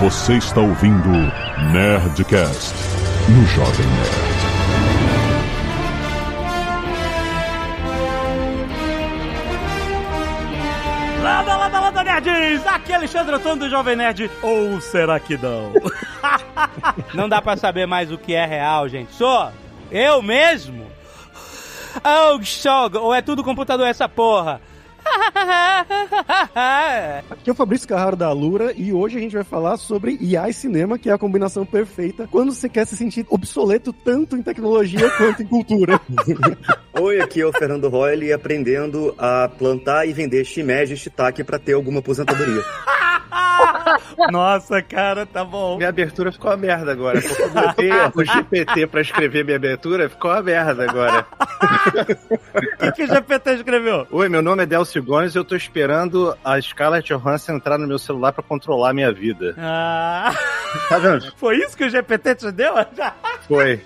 Você está ouvindo Nerdcast no Jovem Nerd. Landa, landa, landa, nerds! Aqui é Alexandre Antônio do Jovem Nerd. Ou será que não? não dá pra saber mais o que é real, gente. Sou eu mesmo? Oh, Shog, ou é tudo computador essa porra? Aqui é o Fabrício Carraro da Alura e hoje a gente vai falar sobre IA e cinema, que é a combinação perfeita quando você quer se sentir obsoleto tanto em tecnologia quanto em cultura. Oi, aqui é o Fernando Royle aprendendo a plantar e vender shimeji e shiitake pra ter alguma aposentadoria. Nossa, cara, tá bom. Minha abertura ficou uma merda agora. Porque eu botei o GPT pra escrever minha abertura, ficou uma merda agora. O que, o GPT escreveu? Oi, meu nome é Delcio Gomes e eu tô esperando a Scarlett Johansson entrar no meu celular pra controlar a minha vida. Ah, Tá vendo? foi isso que o GPT te deu? Foi.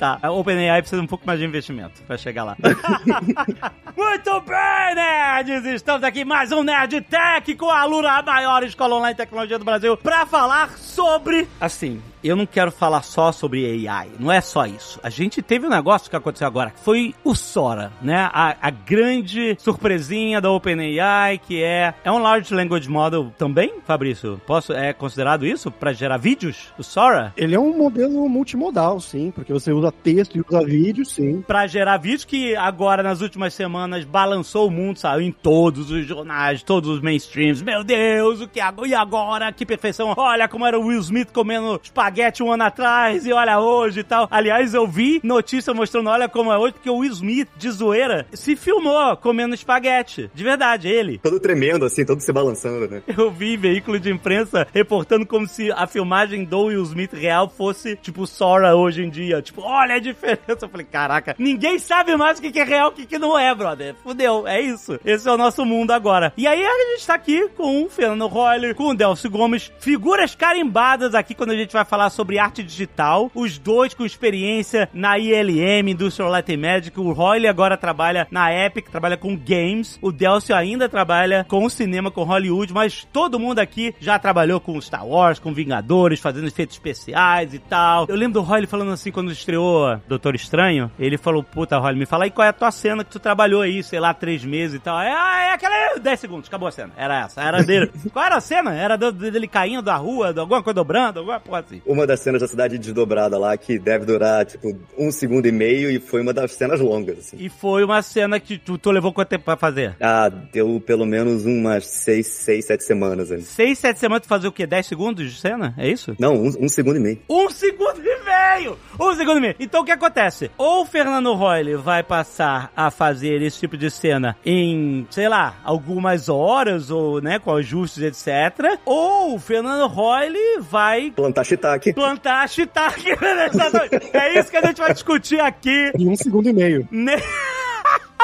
Tá, a OpenAI precisa de um pouco mais de investimento pra chegar lá. Muito bem, nerds! Estamos aqui mais um Nerd Tech com a Alura, a maior escola online de tecnologia do Brasil, pra falar sobre... Assim, eu não quero falar só sobre AI, não é só isso. A gente teve um negócio que aconteceu agora, que foi o Sora, né? A, a grande surpresinha da OpenAI, que é... É um Large Language Model também, Fabrício? Posso, é considerado isso pra gerar vídeos? O Sora? Ele é um modelo multimodal, sim, porque você usa texto e usa vídeo, sim. pra gerar vídeos que agora nas últimas semanas balançou o mundo, saiu em todos os jornais, todos os mainstreams. Meu Deus, o que agora? E agora? Que perfeição. Olha como era o Will Smith comendo espaguete um ano atrás e olha hoje e tal. Aliás, eu vi notícia mostrando olha como é hoje, porque o Will Smith, de zoeira, se filmou comendo espaguete. De verdade, ele. Todo tremendo, assim, todo se balançando, né? Eu vi veículo de imprensa reportando como se a filmagem do Will Smith real fosse, tipo, Sora hoje em dia. Tipo, olha a diferença. Eu falei, caraca, ninguém sabe mais o que é real e o que não é, brother. Fudeu, é isso. Esse é o nosso mundo agora. E aí a gente tá aqui com o Fernando Roller, com o Delcio Gomes, figuras carimbadas aqui quando a gente vai falar sobre arte digital. Os dois com experiência na ILM, Industrial Light and Magic. O Royle agora trabalha na Epic, trabalha com games. O Delcio ainda trabalha com cinema, com Hollywood, mas todo mundo aqui já trabalhou com Star Wars, com Vingadores, fazendo efeitos especiais e tal. Eu lembro do Royle falando assim quando estreou Doutor Estranho. Ele falou: Puta, Royle, me fala aí qual é a tua cena que tu trabalhou aí, sei lá, três meses e tal. É, ah, é aquela. 10 segundos, acabou a cena. Era essa, era dele. qual era a cena? Era dele caindo da rua, de alguma coisa dobrando, alguma porra assim. Uma das cenas da cidade desdobrada lá, que deve durar, tipo, um segundo e meio, e foi uma das cenas longas, assim. E foi uma cena que tu, tu levou quanto tempo pra fazer? Ah, deu pelo menos umas seis, seis, sete semanas ali. Seis, sete semanas tu fazer o quê? 10 segundos de cena? É isso? Não, um, um segundo e meio. Um segundo e meio! Um segundo e meio. Então o que acontece? Ou o Fernando Royle vai passar a fazer esse tipo de cena em, sei lá, algumas horas, ou, né, com ajustes, etc. Ou o Fernando Royle vai Plantar shiitake. Plantar shiitake. é isso que a gente vai discutir aqui Em um segundo e meio. Ne-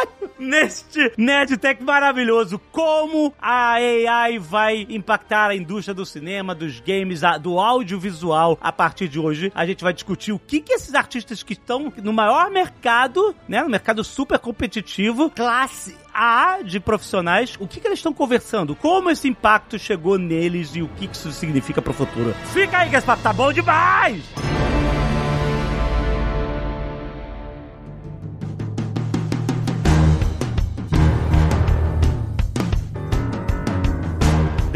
Neste Nerdtech maravilhoso, como a AI vai impactar a indústria do cinema, dos games, do audiovisual a partir de hoje. A gente vai discutir o que, que esses artistas que estão no maior mercado, né, no mercado super competitivo, classe A de profissionais, o que, que eles estão conversando, como esse impacto chegou neles e o que, que isso significa pro futuro. Fica aí que esse papo tá bom demais!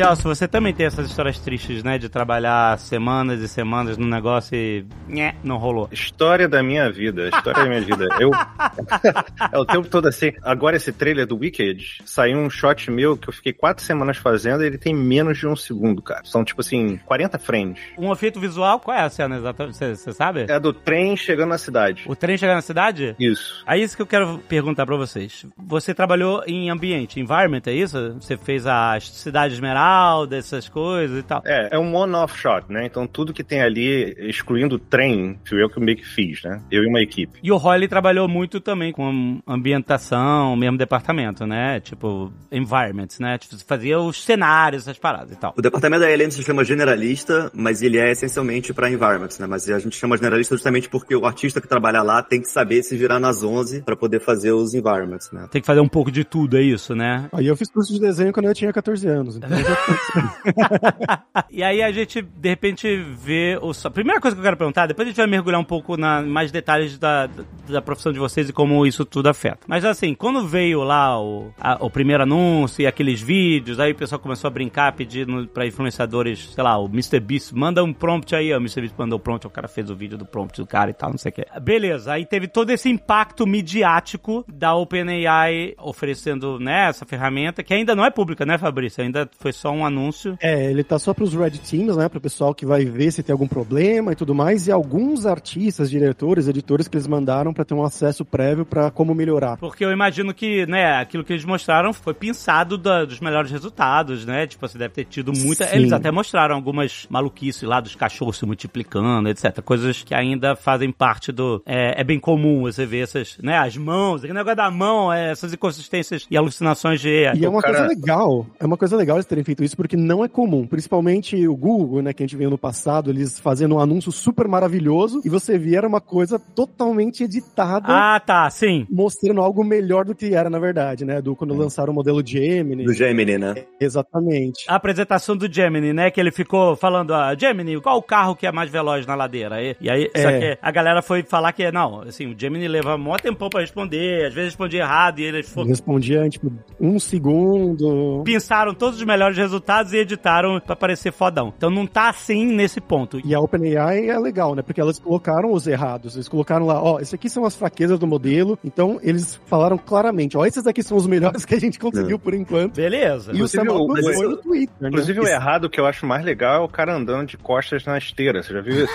Delcio, você também tem essas histórias tristes, né? De trabalhar semanas e semanas no negócio e. Nhé, não rolou. História da minha vida, história da minha vida. Eu. é o tempo todo assim. Agora esse trailer do Wicked saiu um shot meu que eu fiquei quatro semanas fazendo e ele tem menos de um segundo, cara. São tipo assim, 40 frames. Um efeito visual, qual é a cena exatamente? Você sabe? É do trem chegando na cidade. O trem chega na cidade? Isso. É isso que eu quero perguntar pra vocês. Você trabalhou em ambiente, environment, é isso? Você fez a cidade esmeralda, essas coisas e tal. É, é um one-off shot, né? Então tudo que tem ali, excluindo o trem, fui eu que meio que fiz, né? Eu e uma equipe. E o Holly trabalhou muito também com ambientação, mesmo departamento, né? Tipo, environments, né? Tipo, fazia os cenários, essas paradas e tal. O departamento da ELM se chama generalista, mas ele é essencialmente para environments, né? Mas a gente chama generalista justamente porque o artista que trabalha lá tem que saber se virar nas 11 para poder fazer os environments, né? Tem que fazer um pouco de tudo, é isso, né? Aí eu fiz curso de desenho quando eu tinha 14 anos. Então eu já e aí a gente, de repente, vê o. A primeira coisa que eu quero perguntar, depois a gente vai mergulhar um pouco na mais detalhes da, da profissão de vocês e como isso tudo afeta. Mas assim, quando veio lá o, a, o primeiro anúncio e aqueles vídeos, aí o pessoal começou a brincar, pedindo pra influenciadores, sei lá, o Mr. Beast, manda um prompt aí, o Mr. Beast mandou o prompt, o cara fez o vídeo do prompt do cara e tal, não sei o que. Beleza, aí teve todo esse impacto midiático da OpenAI oferecendo, né, essa ferramenta, que ainda não é pública, né, Fabrício? Ainda foi só um anúncio. É, ele tá só pros Red Teams, né, pro pessoal que vai ver se tem algum problema e tudo mais, e alguns artistas, diretores, editores que eles mandaram para ter um acesso prévio para como melhorar. Porque eu imagino que, né, aquilo que eles mostraram foi pensado da, dos melhores resultados, né? Tipo, você deve ter tido muita. Sim. Eles até mostraram algumas maluquices lá dos cachorros se multiplicando, etc. Coisas que ainda fazem parte do. É, é bem comum você ver essas, né? As mãos, aquele negócio da mão, é, essas inconsistências e alucinações de. E é uma cara- coisa legal, é uma coisa legal eles terem feito isso, porque não é comum. Principalmente o Google, né, que a gente viu no passado, eles fazendo um anúncio super maravilhoso, e você via era uma coisa totalmente editada, Ah, tá, sim. mostrando algo melhor do que era, na verdade, né, do quando lançaram o modelo Gemini. Do Gemini, né? Exatamente. A apresentação do Gemini, né? Que ele ficou falando, ah, Gemini, qual o carro que é mais veloz na ladeira? E, e aí, só É. que a galera foi falar que, não, assim, o Gemini leva mó tempão pra responder, às vezes respondia errado e eles foram Respondia tipo, um segundo. pensaram todos os melhores resultados e editaram pra parecer fodão. Então não tá assim nesse ponto. E a OpenAI é legal, né? Porque elas colocaram os errados. Eles colocaram lá, ó, esses aqui são as fraquezas do modelo. Então, eles falaram claramente, ó, esses aqui são os melhores que a gente conseguiu por enquanto. Beleza. E o Inclusive, Sam o- mas foi no Twitter, né? Inclusive, o errado que eu acho mais legal é o cara andando de costas na esteira. Você já viu isso?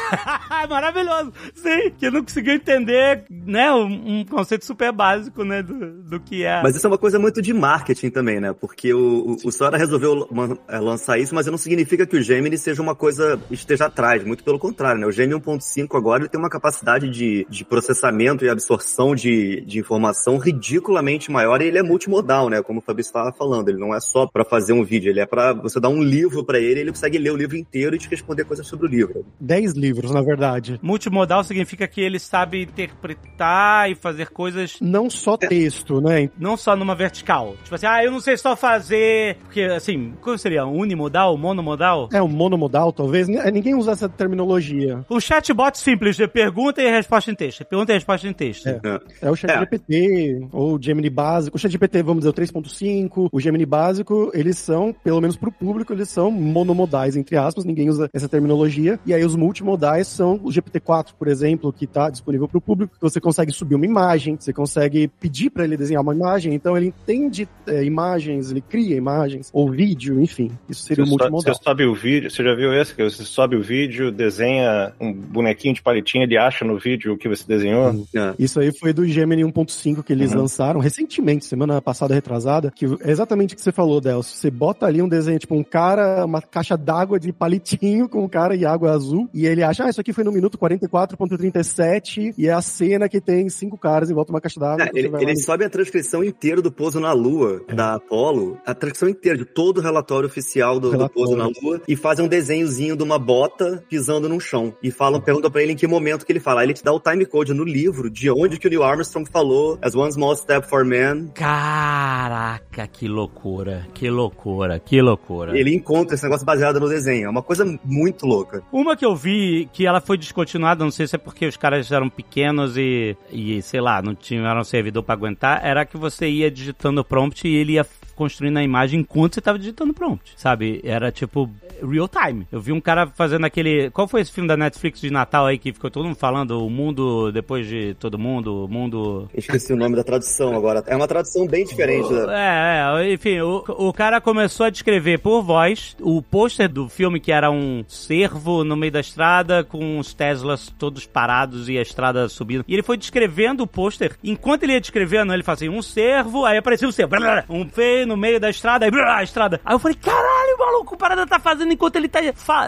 É Maravilhoso. Sim, que não conseguiu entender, né, um, um conceito super básico, né, do, do que é. Mas isso é uma coisa muito de marketing também, né? Porque o, o, o Sora resolveu é, lançar isso, mas não significa que o Gemini seja uma coisa esteja atrás. Muito pelo contrário, né? O Gemini 1.5 agora ele tem uma capacidade de, de processamento e absorção de, de informação ridiculamente maior e ele é multimodal, né? Como o Fabrício estava falando. Ele não é só pra fazer um vídeo, ele é pra você dar um livro pra ele, ele consegue ler o livro inteiro e te responder coisas sobre o livro. Dez livros, na verdade. Multimodal significa que ele sabe interpretar e fazer coisas Não só texto, né? não só numa vertical. Tipo assim, ah, eu não sei só fazer. Porque, assim, como seria? Unimodal? Monomodal? É um monomodal, talvez. Ninguém usa essa terminologia. Um chatbot simples de pergunta e resposta em texto. Pergunta e resposta em texto. É. É o ChatGPT, ou o Gemini básico. O ChatGPT, vamos dizer, o 3.5, o Gemini básico, eles são, pelo menos pro público, eles são monomodais, entre aspas, ninguém usa essa terminologia. E aí os multimodais são o GPT-4, por exemplo, que tá disponível pro público, que você consegue subir uma imagem, você consegue pedir para ele desenhar uma imagem, então ele entende é, imagens, ele cria imagens, ou vídeo, enfim. Isso seria o Você, so- multimodal. você sobe o vídeo, você já viu esse? Que você sobe o vídeo, desenha um bonequinho de palitinho, ele acha no vídeo o que você desenhou. É. Isso aí foi do Gemini 1.5 que eles Uhum. lançaram recentemente, semana passada retrasada, que é exatamente o que você falou, Delcio. Você bota ali um desenho, tipo um cara, uma caixa d'água de palitinho com um cara e água azul, e ele acha, ah, isso aqui foi no minuto 44.37, e é a cena que tem cinco caras em volta de uma caixa d'água. É, você ele, vai lá eles e- sobem a transcrição inteira do pouso na Lua, É. da Apollo, a transcrição inteira de todo o relatório oficial do, do Relatório. pouso na Lua, e fazem um desenhozinho de uma bota pisando num chão. E falam, perguntam pra ele em que momento que ele fala. Aí ele te dá o time code no livro de onde que o Neil Armstrong falou as one small step for man. Caraca, que loucura. Que loucura, que loucura. Ele encontra esse negócio baseado no desenho. É uma coisa muito louca. Uma que eu vi que ela foi descontinuada, não sei se é porque os caras eram pequenos e, e sei lá, não tinham um servidor pra aguentar, era que você ia digitando o prompt e ele ia construindo a imagem enquanto você tava digitando o prompt, sabe? Era tipo real time. Eu vi um cara fazendo aquele. Qual foi esse filme da Netflix de Natal aí que ficou todo mundo falando? O mundo depois de todo mundo, o mundo. Eu esqueci o nome da tradução agora. É uma tradução bem diferente. Da... É, é, enfim, o, o cara começou a descrever por voz o pôster do filme que era um cervo no meio da estrada com os Teslas todos parados e a estrada subindo. E ele foi descrevendo o pôster. Enquanto ele ia descrevendo, ele fazia assim, um cervo, aí aparecia um cervo, um feio no meio da estrada, aí a estrada. Aí eu falei, caralho, maluco, o parada tá fazendo enquanto ele tá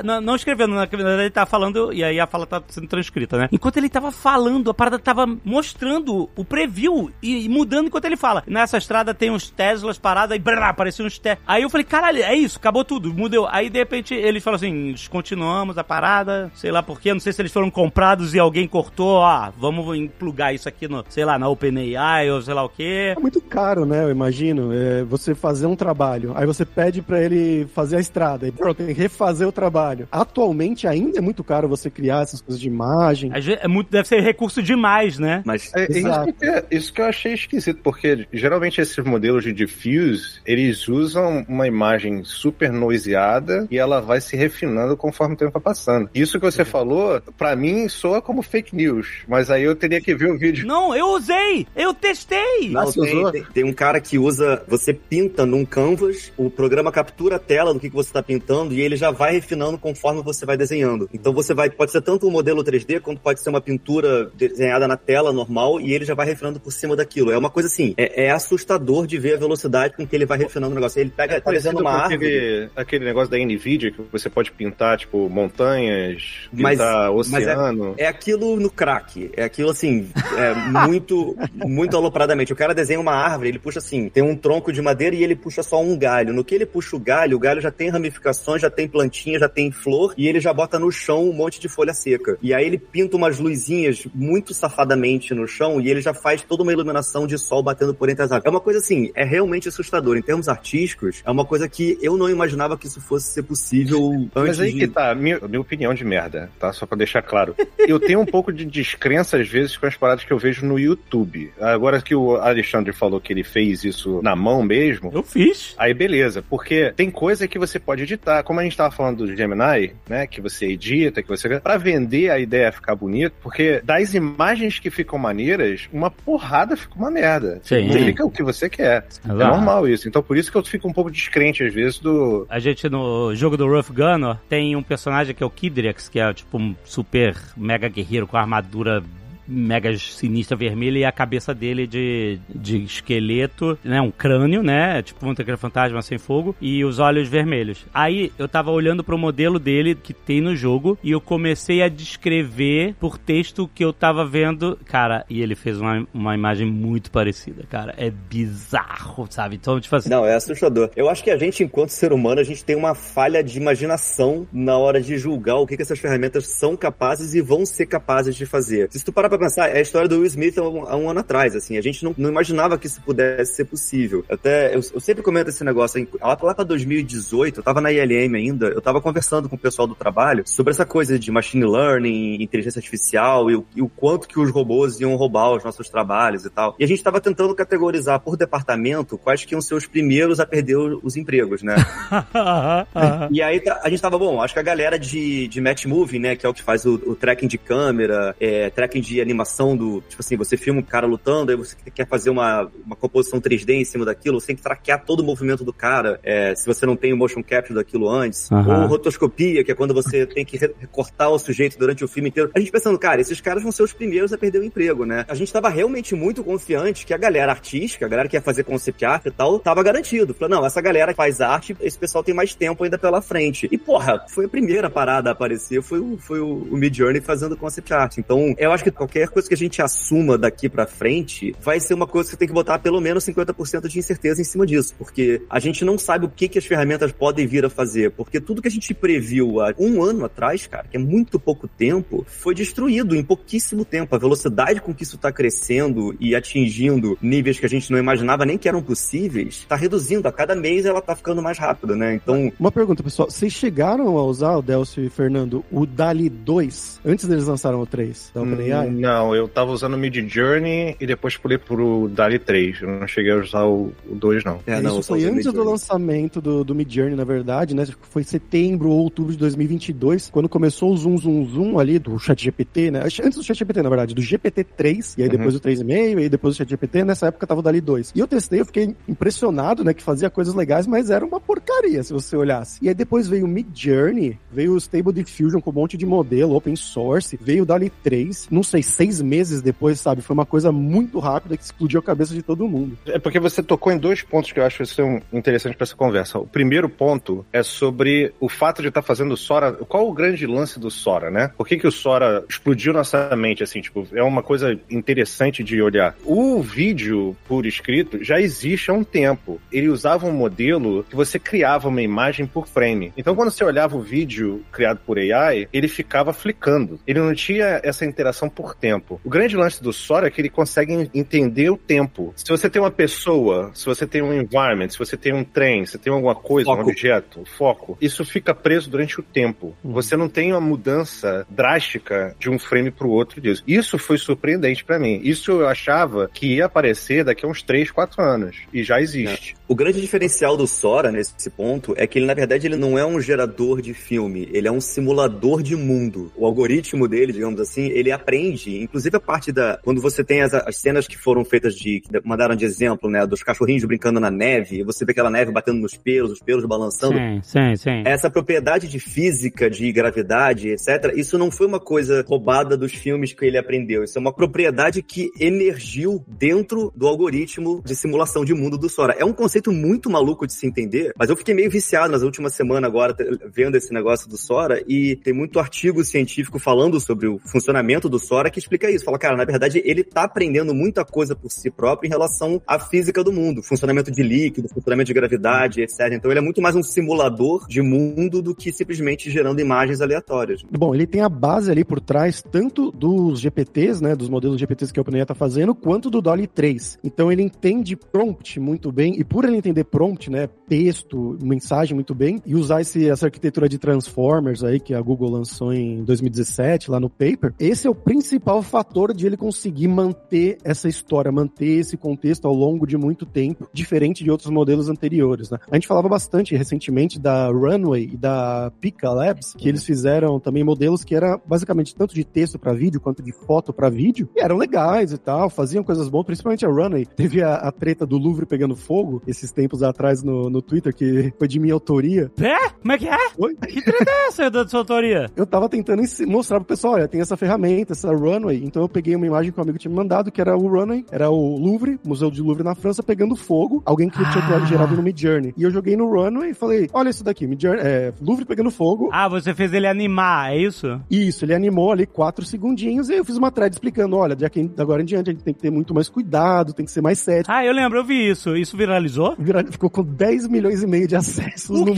não, não escrevendo, na ele tá falando e aí a fala tá sendo transcrita, né? Enquanto ele tava falando, a parada tava mostrando o preview e, e mudando enquanto ele fala. Nessa estrada tem uns Teslas parados, aí brá, apareceu uns Teslas. Aí eu falei, caralho, é isso, acabou tudo, mudou. Aí de repente eles falam assim, descontinuamos a parada, sei lá porquê, não sei se eles foram comprados e alguém cortou, ah, vamos plugar isso aqui no, sei lá, na OpenAI ou sei lá o quê. É muito caro, né? Eu imagino. É, você fazer um trabalho, aí você pede pra ele fazer a estrada. E pronto, tem que refazer o trabalho. Atualmente ainda é muito caro você criar essas coisas de imagem. É muito, deve ser recurso demais, né? Mas É, é isso, que, é- isso que eu achei esquisito, porque geralmente esses modelos de diffuse, eles usam uma imagem super noiseada e ela vai se refinando conforme o tempo vai passando. Isso que você falou, pra mim, soa como fake news, mas aí eu teria que ver o vídeo. Não, eu usei! Eu testei! Não, você tem, usou? tem, tem um cara que usa. Você pinta num canvas, o programa captura a tela do que, que você está pintando e ele já vai refinando conforme você vai desenhando. Então você vai. Pode ser tanto um modelo 3D quanto pode ser uma pintura desenhada na tela normal e ele já vai refinando por cima daquilo. É uma coisa assim, é, é assustador de ver a velocidade com que ele vai refinando o negócio. Ele pega, tá desenhando Parecido uma com árvore. aquele, aquele negócio da NVIDIA que você pode pintar, tipo, montanhas, Mas- pintar mas é- oceano. É aquilo no crack. É aquilo assim, é muito, muito alopradamente. O cara desenha uma árvore, ele puxa assim, tem um tronco de madeira e ele puxa só um galho. No que ele puxa o galho, o galho já tem ramificações, já tem plantinha, já tem flor, e ele já bota no chão um monte de folha seca. E aí ele pinta umas luzinhas muito safadamente no chão e ele já faz toda uma iluminação de sol batendo por entre as árvores. É uma coisa assim, é realmente assustador. Em termos artísticos, é uma coisa que eu não imaginava que isso fosse ser possível antes Mas aí de... que tá, minha, minha opinião de merda, tá? Só pra deixar claro. Eu tenho um pouco de descrença, às vezes, com as paradas que eu vejo no YouTube. Agora que o Alexandre falou que ele fez isso na mão mesmo, Eu fiz. Aí beleza, porque tem coisa que você pode editar, como a gente tava falando do Gemini, né, que você edita, que você para vender a ideia ficar bonita, porque das imagens que ficam maneiras, uma porrada fica uma merda. Sim. Não fica o que você quer. É normal isso. Então por isso que eu fico um pouco descrente às vezes do A gente no jogo do Rough Gunner tem um personagem que é o Kidrex, que é tipo um super mega guerreiro com armadura mega sinistra vermelha e a cabeça dele de, de esqueleto, né? Um crânio, né? Tipo um fantasma sem fogo e os olhos vermelhos. Aí eu tava olhando pro modelo dele que tem no jogo e eu comecei a descrever por texto que eu tava vendo. Cara, e ele fez uma, uma imagem muito parecida, cara. É bizarro, sabe? Então, tipo assim. Não, é assustador. Eu acho que a gente, enquanto ser humano, a gente tem uma falha de imaginação na hora de julgar o que, que essas ferramentas são capazes e vão ser capazes de fazer. Se tu parar pra pensar, é a história do Will Smith há um, há um ano atrás, assim. A gente não, não imaginava que isso pudesse ser possível. Até, eu, eu sempre comento esse negócio. hein, Lá, lá pra 2018, eu tava na ILM ainda, eu tava conversando com o pessoal do trabalho sobre essa coisa de machine learning, inteligência artificial e o, e o quanto que os robôs iam roubar os nossos trabalhos e tal. E a gente tava tentando categorizar por departamento quais que iam ser os primeiros a perder os empregos, né? E aí tá- a gente tava, bom, acho que a galera de, de match movie, né, que é o que faz o, o tracking de câmera, é, tracking de animação do, tipo assim, você filma um cara lutando, aí você quer fazer uma, uma composição 3D em cima daquilo, você tem que traquear todo o movimento do cara, é, se você não tem o motion capture daquilo antes. Aham. Ou rotoscopia, que é quando você tem que re- recortar o sujeito durante o filme inteiro. A gente pensando, cara, esses caras vão ser os primeiros a perder o emprego, né? A gente tava realmente muito confiante que a galera artística, a galera que ia fazer concept art e tal, tava garantido. Falou, não, essa galera que faz arte, esse pessoal tem mais tempo ainda pela frente. E, porra, foi a primeira parada a aparecer, foi o, foi o, o Mid Journey fazendo concept art. Então, eu acho que qualquer coisa que a gente assuma daqui pra frente, vai ser uma coisa que você tem que botar pelo menos 50% de incerteza em cima disso, porque a gente não sabe o que, que as ferramentas podem vir a fazer, porque tudo que a gente previu há um ano atrás, cara, que é muito pouco tempo, foi destruído em pouquíssimo tempo. A velocidade com que isso tá crescendo e atingindo níveis que a gente não imaginava nem que eram possíveis, tá reduzindo. A cada mês ela tá ficando mais rápida, né? Então, Uma pergunta, pessoal. Vocês chegaram a usar, o Delcio e Fernando, o DALI 2 antes deles lançaram o 3 da OpenAI? Hum, Não, eu tava usando o Mid Journey e depois pulei pro DALI 3. Eu não cheguei a usar o, o 2, não. é, não, Isso foi antes do lançamento do, do Midjourney, na verdade, né? Foi setembro ou outubro de 2022, quando começou o zoom, zoom, zoom ali do ChatGPT, né? Antes do ChatGPT, na verdade, do GPT-3, e aí depois o 3,5, e aí depois o ChatGPT, nessa época tava o DALI 2. E eu testei, eu fiquei impressionado, né? Que fazia coisas legais, mas era uma porcaria, se você olhasse. E aí depois veio o Midjourney, veio o Stable Diffusion com um monte de modelo, open source, veio o DALI 3, não sei, seis meses depois, sabe? Foi uma coisa muito rápida que explodiu a cabeça de todo mundo. É porque você tocou em dois pontos que eu acho que são interessantes para essa conversa. O primeiro ponto é sobre o fato de estar fazendo Sora. Qual o grande lance do Sora, né? Por que, que o Sora explodiu nossa mente, assim? Tipo, é uma coisa interessante de olhar. O vídeo por escrito já existe há um tempo. Ele usava um modelo que você criava uma imagem por frame. Então, quando você olhava o vídeo criado por AI, ele ficava flicando. Ele não tinha essa interação por tempo. O grande lance do Sora é que ele consegue entender o tempo. Se você tem uma pessoa, se você tem um environment, se você tem um trem, se tem alguma coisa, Foco. um objeto, foco, isso fica preso durante o tempo. Uhum. Você não tem uma mudança drástica de um frame pro outro disso. Isso foi surpreendente pra mim. Isso eu achava que ia aparecer daqui a uns 3, 4 anos. E já existe. O grande diferencial do Sora nesse ponto é que ele, na verdade, ele não é um gerador de filme, ele é um simulador de mundo. O algoritmo dele, digamos assim, ele aprende, inclusive a parte da. Quando você tem as, as cenas que foram feitas de. que mandaram de exemplo, né? Dos cachorrinhos brincando na neve, e você vê aquela neve batendo nos pelos, os pelos balançando. Sim, sim, sim. Essa propriedade de física, de gravidade, etc., isso não foi uma coisa roubada dos filmes que ele aprendeu. Isso é uma propriedade que emergiu dentro do algoritmo de simulação de mundo do Sora. É um conceito muito maluco de se entender, mas eu fiquei meio viciado nas últimas semanas agora, vendo esse negócio do Sora, e tem muito artigo científico falando sobre o funcionamento do Sora que explica isso. Fala, cara, na verdade, ele tá aprendendo muita coisa por si próprio em relação à física do mundo, funcionamento de líquido, funcionamento de gravidade, etc. Então ele é muito mais um simulador de mundo do que simplesmente gerando imagens aleatórias. Bom, ele tem a base ali por trás, tanto dos GPTs, né, dos modelos GPTs que a OpenAI tá fazendo, quanto do DALL-E 3. Então ele entende prompt muito bem, e por ele entender prompt, né, texto, mensagem muito bem, e usar esse, essa arquitetura de Transformers aí, que a Google lançou em 2017, lá no paper, esse é o principal fator de ele conseguir manter essa história, manter esse contexto ao longo de muito tempo, diferente de outros modelos anteriores, né. A gente falava bastante recentemente da Runway e da Pika Labs, que eles fizeram também modelos que era basicamente tanto de texto para vídeo quanto de foto para vídeo, e eram legais e tal, faziam coisas boas, principalmente a Runway. Teve a, a treta do Louvre pegando fogo esses tempos atrás no, no Twitter, que foi de minha autoria. É? Como é que é? Oi? Que treta é essa da sua autoria? Eu tava tentando mostrar pro pessoal, olha, tem essa ferramenta, essa Runway. Então eu peguei uma imagem que um amigo tinha me mandado, que era o Runway, era o Louvre, Museu de Louvre na França, pegando fogo, alguém que tinha Ah. gerado no Midjourney. E eu joguei no Runway e falei, olha isso daqui, Midjourney, é, Louvre pegando fogo, Ah, você fez ele animar, é isso? Isso, ele animou ali quatro segundinhos e eu fiz uma thread explicando, olha, de aqui, agora em diante a gente tem que ter muito mais cuidado, tem que ser mais cético. Ah, eu lembro, eu vi isso. Isso viralizou? Vira- Ficou com 10 milhões e meio de acessos O no mundo.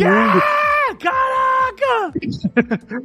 Caraca!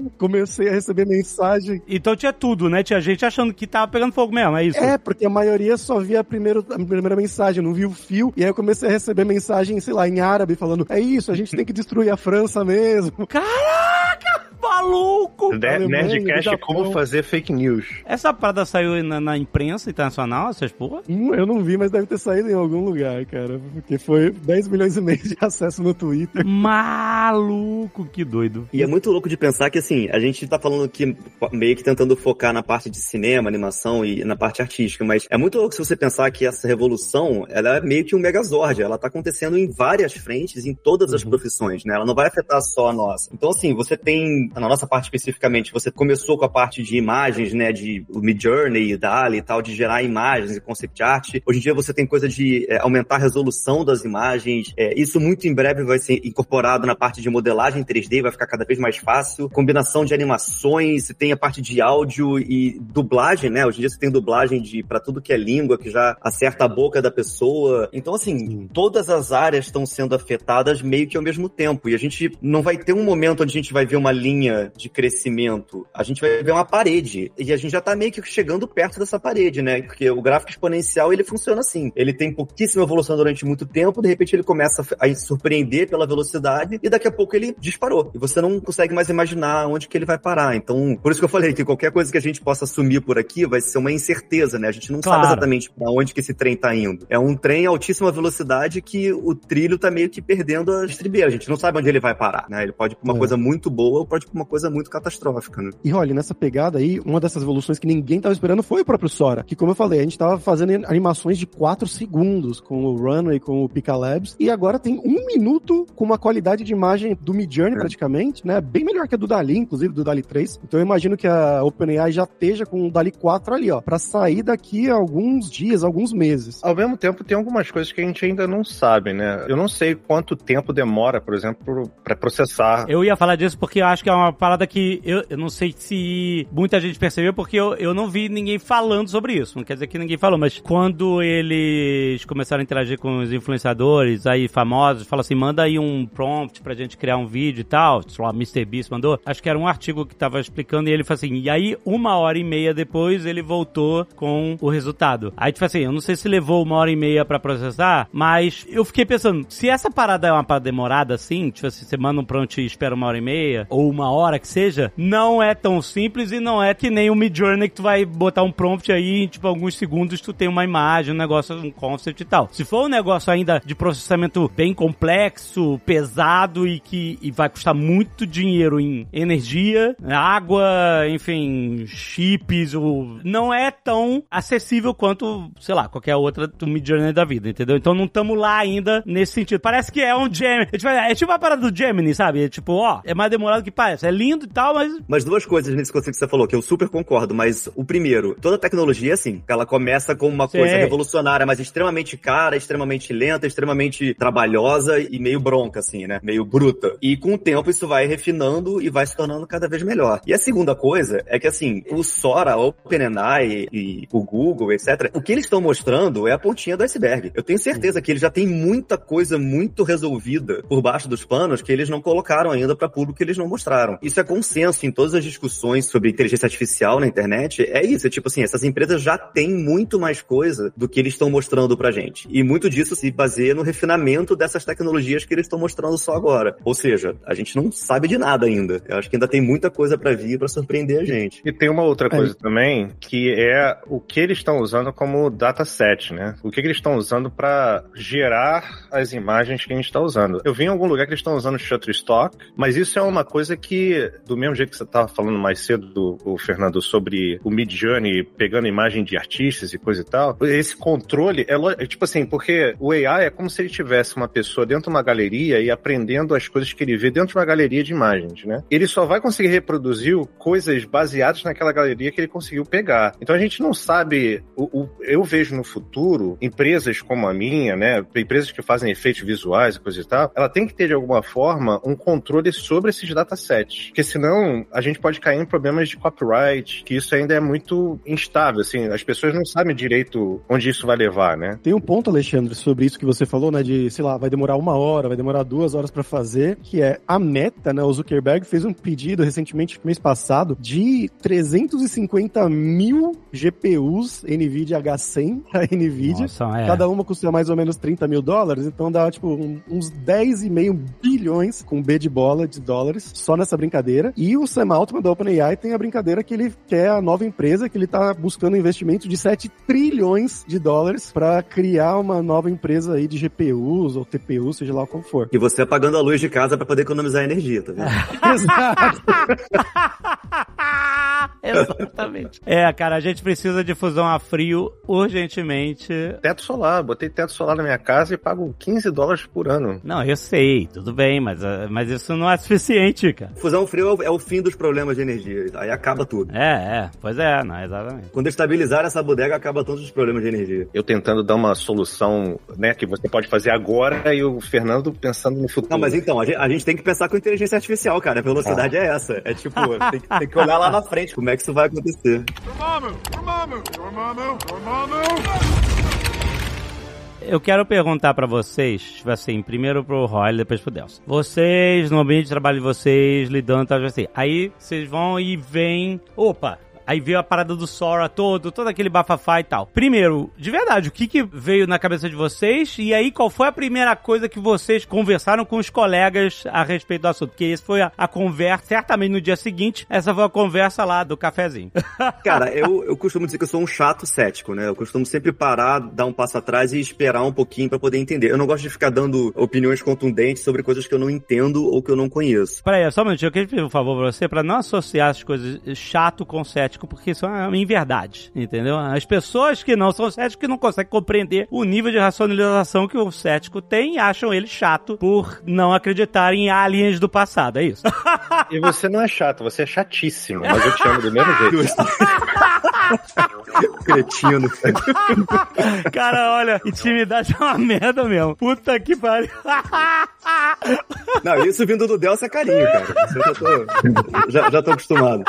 Comecei a receber mensagem. Então tinha tudo, né? Tinha gente achando que tava pegando fogo mesmo, é isso? É, porque a maioria só via a, primeiro, a primeira mensagem, não via o fio. E aí eu comecei a receber mensagem, sei lá, em árabe, falando: é isso, a gente tem que destruir a França mesmo. Caraca! Maluco! Ne- Alemanha, Nerdcast é como fazer fake news. Essa parada saiu na, na imprensa internacional, essas porra? Hum, Eu não vi, mas deve ter saído em algum lugar, cara. Porque foi 10 milhões e meio de acesso no Twitter. Maluco, que doido. E é muito louco de pensar que, assim, a gente tá falando aqui meio que tentando focar na parte de cinema, animação e na parte artística, mas é muito louco se você pensar que essa revolução, ela é meio que um megazord, ela tá acontecendo em várias frentes, em todas as profissões, né? Ela não vai afetar só a nossa. Então, assim, você tem, na nossa parte especificamente, você começou com a parte de imagens, né, de Midjourney, DALI e tal, de gerar imagens e concept art. Hoje em dia você tem coisa de é, aumentar a resolução das imagens, é, isso muito em breve vai ser incorporado na parte de modelagem 3D, vai ficar cada vez mais fácil. Combinação de animações, você tem a parte de áudio e dublagem, né? Hoje em dia você tem dublagem de para tudo que é língua, que já acerta a boca da pessoa. Então, assim, todas as áreas estão sendo afetadas meio que ao mesmo tempo. E a gente não vai ter um momento onde a gente vai ver uma linha de crescimento. A gente vai ver uma parede. E a gente já tá meio que chegando perto dessa parede, né? Porque o gráfico exponencial, ele funciona assim. Ele tem pouquíssima evolução durante muito tempo, de repente ele começa a surpreender pela velocidade e daqui a pouco ele disparou. E você não consegue mais imaginar onde que ele vai parar. Então, por isso que eu falei que qualquer coisa que a gente possa assumir por aqui vai ser uma incerteza, né? A gente não Claro. sabe exatamente pra onde que esse trem tá indo. É um trem a altíssima velocidade que o trilho tá meio que perdendo a estribeira. A gente não sabe onde ele vai parar, né? Ele pode ir pra uma É. coisa muito boa ou pode ir pra uma coisa muito catastrófica, né? E olha, nessa pegada aí, uma dessas evoluções que ninguém tava esperando foi o próprio Sora. Que, como eu falei, a gente tava fazendo animações de 4 segundos com o Runway, com o Pika Labs. E agora tem um minuto com uma qualidade de imagem do Midjourney, praticamente, né? Bem melhor que a do Dali, inclusive, do Dali 3. Então eu imagino que a OpenAI já esteja com o Dali 4 ali, ó. Pra sair daqui a alguns dias, alguns meses. Ao mesmo tempo, tem algumas coisas que a gente ainda não sabe, né? Eu não sei quanto tempo demora, por exemplo, pra processar. Eu ia falar disso porque eu acho que é uma parada que eu, eu não sei se muita gente percebeu, porque eu, eu não vi ninguém falando sobre isso. Não quer dizer que ninguém falou, mas quando eles começaram a interagir com os influenciadores aí famosos, fala assim, manda aí um prompt pra gente criar um vídeo e tal, sei lá, Mr. Beast mandou. Acho que era um artigo que tava explicando e ele falou assim, e aí uma hora e meia depois ele voltou com o resultado. Aí tipo assim, eu não sei se levou uma hora e meia pra processar, mas eu fiquei pensando, se essa parada é uma parada demorada assim, tipo assim, você manda um prompt e espera uma hora e meia, ou uma hora que seja, não é tão simples e não é que nem o Midjourney que tu vai botar um prompt aí, tipo, alguns segundos tu tem uma imagem, um negócio, um concept e tal. Se for um negócio ainda de processamento bem complexo, pesado e que e vai custar muito dinheiro em energia, água, enfim, chips, o... não é tão acessível quanto, sei lá, qualquer outra do Midjourney da vida, entendeu? Então não estamos lá ainda nesse sentido. Parece que é um Gemini. É tipo, é tipo a parada do Gemini, sabe? É tipo, ó, é mais demorado que parece. É lindo e tal, mas. Mas duas coisas nesse conceito que você falou, que eu super concordo, mas o primeiro, toda tecnologia é assim. Ela começa com uma Sim. coisa revolucionária, mas extremamente cara, extremamente lenta, extremamente trabalhosa e meio bronca, assim, né? Meio bruta. E com o tempo isso vai refinando e vai se tornando cada vez melhor. E a segunda coisa é que, assim, o Sora, a OpenAI e o Google, etc., o que eles estão mostrando é a pontinha do iceberg. Eu tenho certeza que eles já têm muita coisa muito resolvida por baixo dos panos que eles não colocaram ainda para público que eles não mostraram. Isso é consenso em todas as discussões sobre inteligência artificial na internet. É isso, é tipo assim, essas empresas já têm muito mais coisa do que eles estão mostrando pra gente. E muito disso se baseia no refinamento dessas tecnologias que eles estão mostrando só agora. Ou seja, a gente não sabe de nada ainda. Eu acho que ainda tem muita coisa para vir para surpreender a gente. E tem uma outra coisa também, que é o que eles estão usando como dataset, né? O que, que eles estão usando para gerar as imagens que a gente está usando. Eu vi em algum lugar que eles estão usando Shutterstock, mas isso é uma coisa que, do mesmo jeito que você estava falando mais cedo, o Fernando, sobre o Midjourney pegando imagem de artistas e coisa e tal, esse controle é, é tipo assim, porque o AI é como se ele tivesse uma pessoa dentro de uma galeria e aprendendo as coisas que ele vê dentro de uma galeria de imagens, né? Ele só vai conseguir reproduzir coisas baseadas naquela galeria que ele conseguiu pegar. Então a gente não sabe. O, o- eu vejo no futuro empresas como a minha, né? Empresas que fazem efeitos visuais e coisa e tal, ela tem que ter de alguma forma um controle sobre esses datasets. Porque senão a gente pode cair em problemas de copyright, que isso ainda é muito instável, assim, as pessoas não sabem direito onde isso vai levar, né? Tem um ponto, Alexandre, sobre isso que você falou, né? De, sei lá, vai demorar uma hora, vai demorar duas horas pra fazer, que é a meta, né? O Zuckerberg fez um pedido recentemente, mês passado, de 350 mil GPUs NVIDIA H100 pra NVIDIA. Nossa, é. Cada uma custa mais ou menos 30 mil dólares, então dá tipo um- uns 10,5 bilhões com B de bola de dólares só nessa brincadeira. E o Sam Altman da OpenAI tem a brincadeira que ele quer a nova empresa, que ele tá buscando um investimento de 7 trilhões de dólares pra criar uma nova empresa aí de GPUs ou TPUs, seja lá qual for. E você apagando a luz de casa para poder economizar energia, tá vendo? Exato. Exatamente. É, cara, a gente precisa de fusão a frio urgentemente. Teto solar, botei teto solar na minha casa e pago 15 dólares por ano. Não, eu sei, tudo bem, mas, ah, mas isso não é suficiente, cara. Fusão frio é o- é o fim dos problemas de energia. Aí acaba tudo. É, é, pois é, não, exatamente. Quando estabilizar essa bodega, acaba todos os problemas de energia. Eu tentando dar uma solução, né, que você pode fazer agora e o Fernando pensando no futuro. Não, mas então, a gente, a gente tem que pensar com inteligência artificial, cara. A velocidade é essa. É tipo, tem, que- tem que olhar lá na frente como é que isso vai acontecer. Eu quero perguntar pra vocês, tipo assim, primeiro pro Roy, depois pro Delcio. Vocês, no ambiente de trabalho de vocês, lidando, tal, assim. Aí vocês vão e veem. Opa! Aí veio a parada do Sora todo, todo aquele bafafá e tal. Primeiro, de verdade, o que, que veio na cabeça de vocês? E aí, qual foi a primeira coisa que vocês conversaram com os colegas a respeito do assunto? Porque esse foi a, a conversa, certamente no dia seguinte, essa foi a conversa lá do cafezinho. Cara, eu, eu costumo dizer que eu sou um chato cético, né? Eu costumo sempre parar, dar um passo atrás e esperar um pouquinho pra poder entender. Eu não gosto de ficar dando opiniões contundentes sobre coisas que eu não entendo ou que eu não conheço. Peraí, só um minutinho, eu queria pedir um favor pra você, pra não associar as coisas chato com cético. Cético porque isso é uma inverdade, entendeu? As pessoas que não são céticos que não conseguem compreender o nível de racionalização que o cético tem e acham ele chato por não acreditar em aliens do passado, é isso. E você não é chato, você é chatíssimo, mas eu te amo do mesmo jeito. Cretino. Cara, olha, intimidade é uma merda mesmo. Puta que pariu. Não, isso vindo do Delcio é carinho, cara. Eu já tô, já, já tô acostumado.